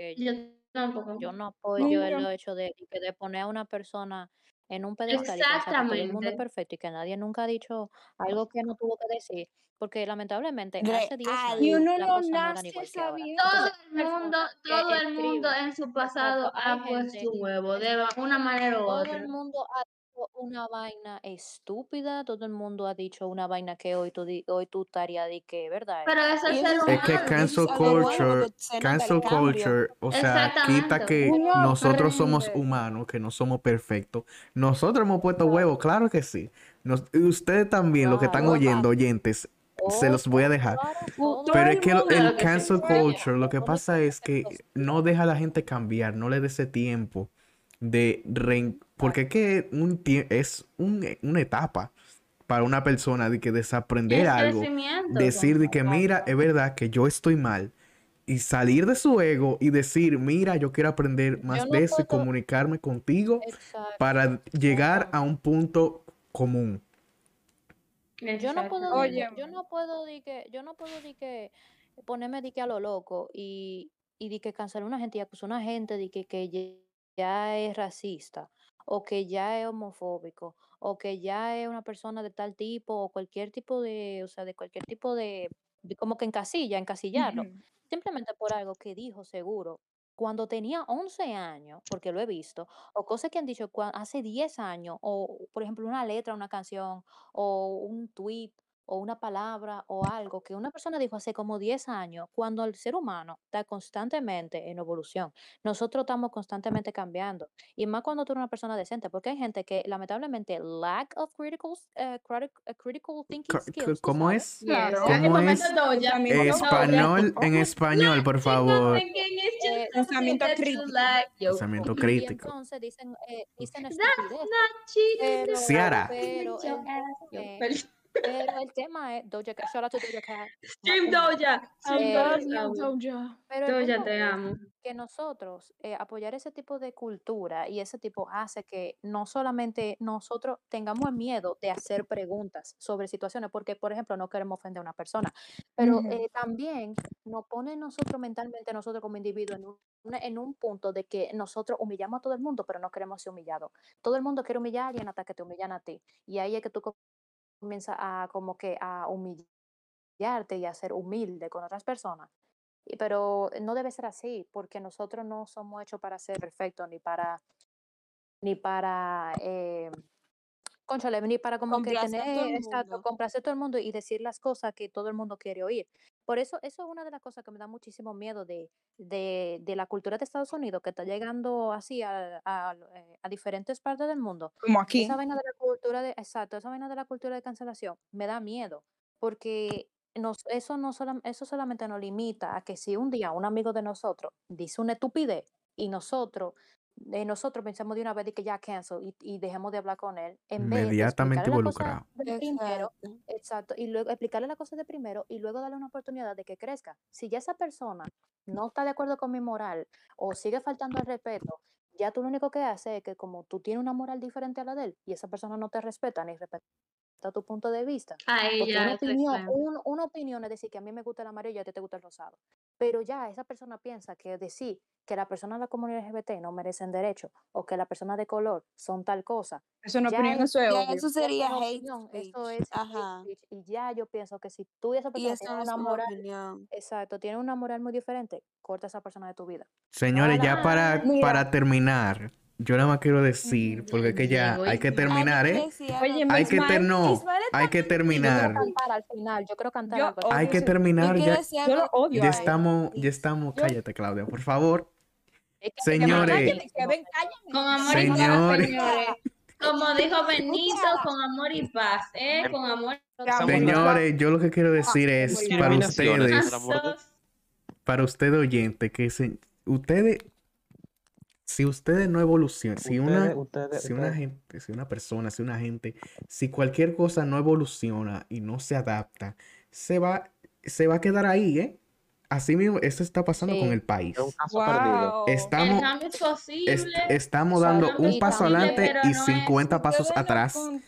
que Yo tampoco. yo no apoyo el hecho de, que de poner a una persona en un pedestal y pensar que todo el mundo es Exactamente. perfecto y que nadie nunca ha dicho algo que no tuvo que decir. Porque lamentablemente hace 10 Real. años Y uno las no cosas no eran nace igual que ahora. sabiendo. Todo el mundo, que todo el mundo en su pasado exacto, hay ha puesto gente, un huevo de una manera u todo otra. el mundo ha dicho una vaina estúpida, todo el mundo ha dicho una vaina que hoy tú, di- hoy tú estarías de que, ¿verdad? Pero eso es ser eso Es que humano, humano. cancel es algo bueno culture, porque se nota el cancel cambio. culture, o sea, quita que Uno nosotros somos aprende. humanos, que no somos perfectos. Nosotros hemos puesto huevos, claro que sí. Nos- y ustedes también, los que están Claro. oyendo, oyentes, se los voy a dejar. Todo Pero el es que lo- mundo. el Claro que sí. cancel culture, lo que pasa es que no deja a la gente cambiar, no le da ese tiempo de rein- porque es que un es un- una etapa para una persona de que desaprender Es algo, decir de que mira, es verdad que yo estoy mal y salir de su ego y decir, mira, yo quiero aprender más no de eso y comunicarme contigo Exacto. para llegar a un punto común. Yo no puedo, Oye, yo no puedo di que, yo no puedo di que ponerme di que a lo loco y, y di que cancelar a una gente y acusar a una gente de que, que ya es racista o que ya es homofóbico o que ya es una persona de tal tipo o cualquier tipo de, o sea, de cualquier tipo de, de como que encasilla, encasillarlo, simplemente por algo que dijo seguro cuando tenía 11 años, porque lo he visto, o cosas que han dicho hace 10 años, o por ejemplo una letra, una canción, o un tweet, o una palabra, o algo que una persona dijo hace como 10 años, cuando el ser humano está constantemente en evolución, nosotros estamos constantemente cambiando, y más cuando tú eres una persona decente, porque hay gente que lamentablemente lack of critical, eh, criti- eh, critical thinking skills, ¿Cómo sabes. es? Claro. ¿Cómo En momento es? Español, en español, por favor. Just Eh, pensamiento crítico. Pensamiento crítico. entonces dicen, eh, dicen cheating. Pero, Ciara. pero, Pero el tema es Doja Cat, shout out to Doja Cat. Macumba. Doja. Eh, Doja. Pero Doja, te amo. que nosotros eh, apoyar ese tipo de cultura y ese tipo hace que no solamente nosotros tengamos el miedo de hacer preguntas sobre situaciones, porque por ejemplo no queremos ofender a una persona, pero eh, también nos pone nosotros mentalmente, nosotros como individuos, en un, en un punto de que nosotros humillamos a todo el mundo, pero no queremos ser humillados. Todo el mundo quiere humillar a alguien hasta que te humillan a ti. Y ahí es que tú comienzas a como que a humillarte y a ser humilde con otras personas. Pero no debe ser así, porque nosotros no somos hechos para ser perfectos, ni para, ni para, eh, ni para como que Complacer todo tener, exacto, complacer a todo el mundo y decir las cosas que todo el mundo quiere oír. Por eso, eso es una de las cosas que me da muchísimo miedo de, de, de la cultura de Estados Unidos, que está llegando así a, a, eh, a diferentes partes del mundo. Como aquí. Esa vaina de la cultura de, exacto, esa vaina de la cultura de cancelación me da miedo, porque nos, eso, no solam- eso solamente nos limita a que si un día un amigo de nosotros dice una estupidez y nosotros, eh, nosotros pensamos de una vez de que ya cancel y, y dejemos de hablar con él, en vez de Inmediatamente explicarle la cosa involucrado. de primero, Exacto. exacto, y luego explicarle la cosa de primero y luego darle una oportunidad de que crezca. Si ya esa persona no está de acuerdo con mi moral o sigue faltando al respeto, ya tú lo único que haces es que como tú tienes una moral diferente a la de él y esa persona no te respeta ni respeta tu punto de vista, Ahí porque ya una opinión, un- una opinión es decir que a mí me gusta el amarillo y a ti te gusta el rosado. Pero ya esa persona piensa que decir que la persona de la comunidad LGBT no merecen derecho o que la persona de color son tal cosa. Eso es una ya opinión, es- eso es Ya obvio. eso es sería hate opinión, speech. eso es hate speech, Y ya yo pienso que si tú y esa Y persona eso tienen una moral, opinión. exacto, tienen una moral muy diferente, corta a esa persona de tu vida. Señores, ya para, Mira. para terminar, yo nada más quiero decir, porque es que ya hay que terminar, ¿eh? Oye, ¿no? Hay que ter no, hay que Yo quiero terminar. cantar al final, yo quiero cantar Yo algo así. Hay que terminar ya. Yo lo odio Ya estamos, ya estamos, cállate, Claudia, por favor. Es que- es que me Señores. que ven. Con amor y paz, Señores. señores. Como dijo Benito, con amor y paz, ¿eh? Con amor Señores, yo lo que quiero decir es para ustedes, para ustedes oyentes, que se- ustedes Si ustedes no evolucionan, si una, Ustedes- ustedes- si una ustedes- gente, si una persona, si una gente, si cualquier cosa no evoluciona y no se adapta, se va, se va a quedar ahí, ¿eh? Así mismo, eso está pasando con el país. es un caso perdido. Wow. El Estamos, es est- estamos dando un paso adelante y no es- 50 pasos atrás. con-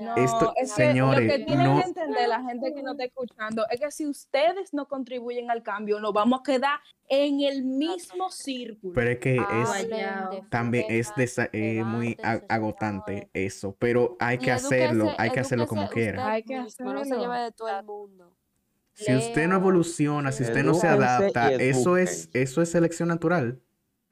No, Esto- es que señores, lo que tienen no- que entender la gente que no está escuchando es que si ustedes no contribuyen al cambio, nos vamos a quedar en el mismo círculo. Pero es que es, Hablen de también es desa- eh, muy agotante eso, pero hay que hacerlo, hay que hacerlo como quiera. Hay que No se hacerlo. lleve de todo el mundo. Si usted no evoluciona, si usted no se adapta, eso es, eso es selección natural.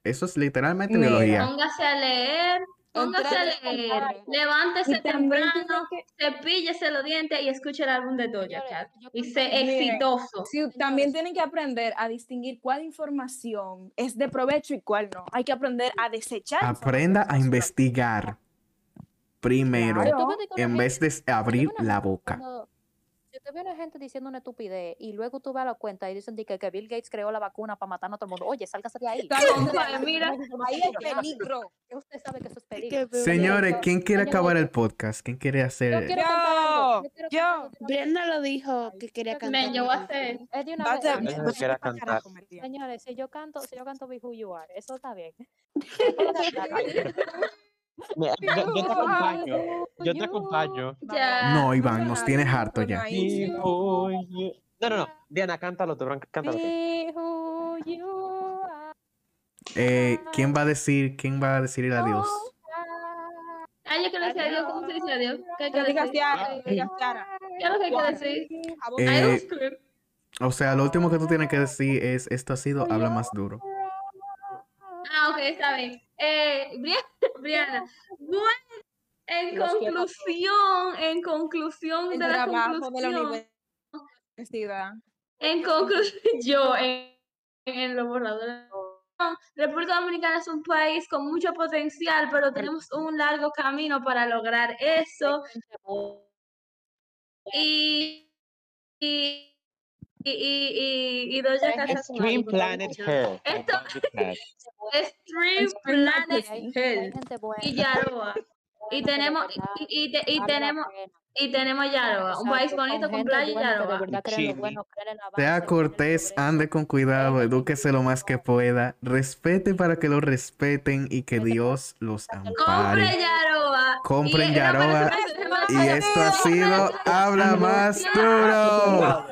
Eso es literalmente Mira. biología. Póngase a leer, póngase a Entrate- leer, levántese temprano, tienen que- cepíllese los dientes y escuche el álbum de Doja Cat. Y sé exitoso. Sí, también tienen que aprender a distinguir cuál información es de provecho y cuál no. Hay que aprender a desechar. Aprenda a investigar primero, Claro. En vez de abrir la boca. Ve una gente diciendo una estupidez y luego tú vas a la cuenta y dicen di que, que Bill Gates creó la vacuna para matar a todo el mundo, oye, sálgase de ahí. Compadre, mira, Ahí hay peligro. Usted sabe que eso es peligro. Señores, Yo- ¿quién quiere yo- acabar el podcast? ¿Quién quiere Yo hacer? Yo, quiero yo. de una Brenda lo dijo que quería cantar. Men, yo voy a hacer. Es de una vez. para cantar. Señores, si yo canto, si yo canto Be Who You Are, eso está bien. Mira, Yo, yo te acompaño. Yo te acompaño. Ya. No, Iván, nos tienes harto ya. No, no, no. Diana, cántalo tú, cántalo tú. Eh, ¿quién va a decir, quién va a decir el adiós? Ah, yo quiero decir adiós. ¿Cómo se dice adiós? ¿Qué hay que Que diga decir? Ciara, que diga Ciara. ¿Qué es lo que hay que decir? Eh. O sea, lo último que tú tienes que decir es, esto ha sido, habla más duro. Ah, ok, está bien. Eh, Brianna, Brianna, bueno, en Los conclusión, en conclusión El de la trabajo de la conclusión, universidad. en conclusión, yo en, en lo borrador. República Dominicana es un país con mucho potencial, pero tenemos un largo camino para lograr eso. Y, y, y, y, y, y Doja Cat Extreme Planet Hair. Esto- Extreme Planet Hell y Yaroa. Y tenemos, y, y, te- y tenemos, y tenemos Yaroa, un país bonito con playa y Yaroa. Sea cortés, ande con cuidado, edúquese lo más que pueda, respete para que lo respeten y que Dios los Compre ampare. Yaroa. Compren Yaroa. Y esto ha sido Habla Más Duro.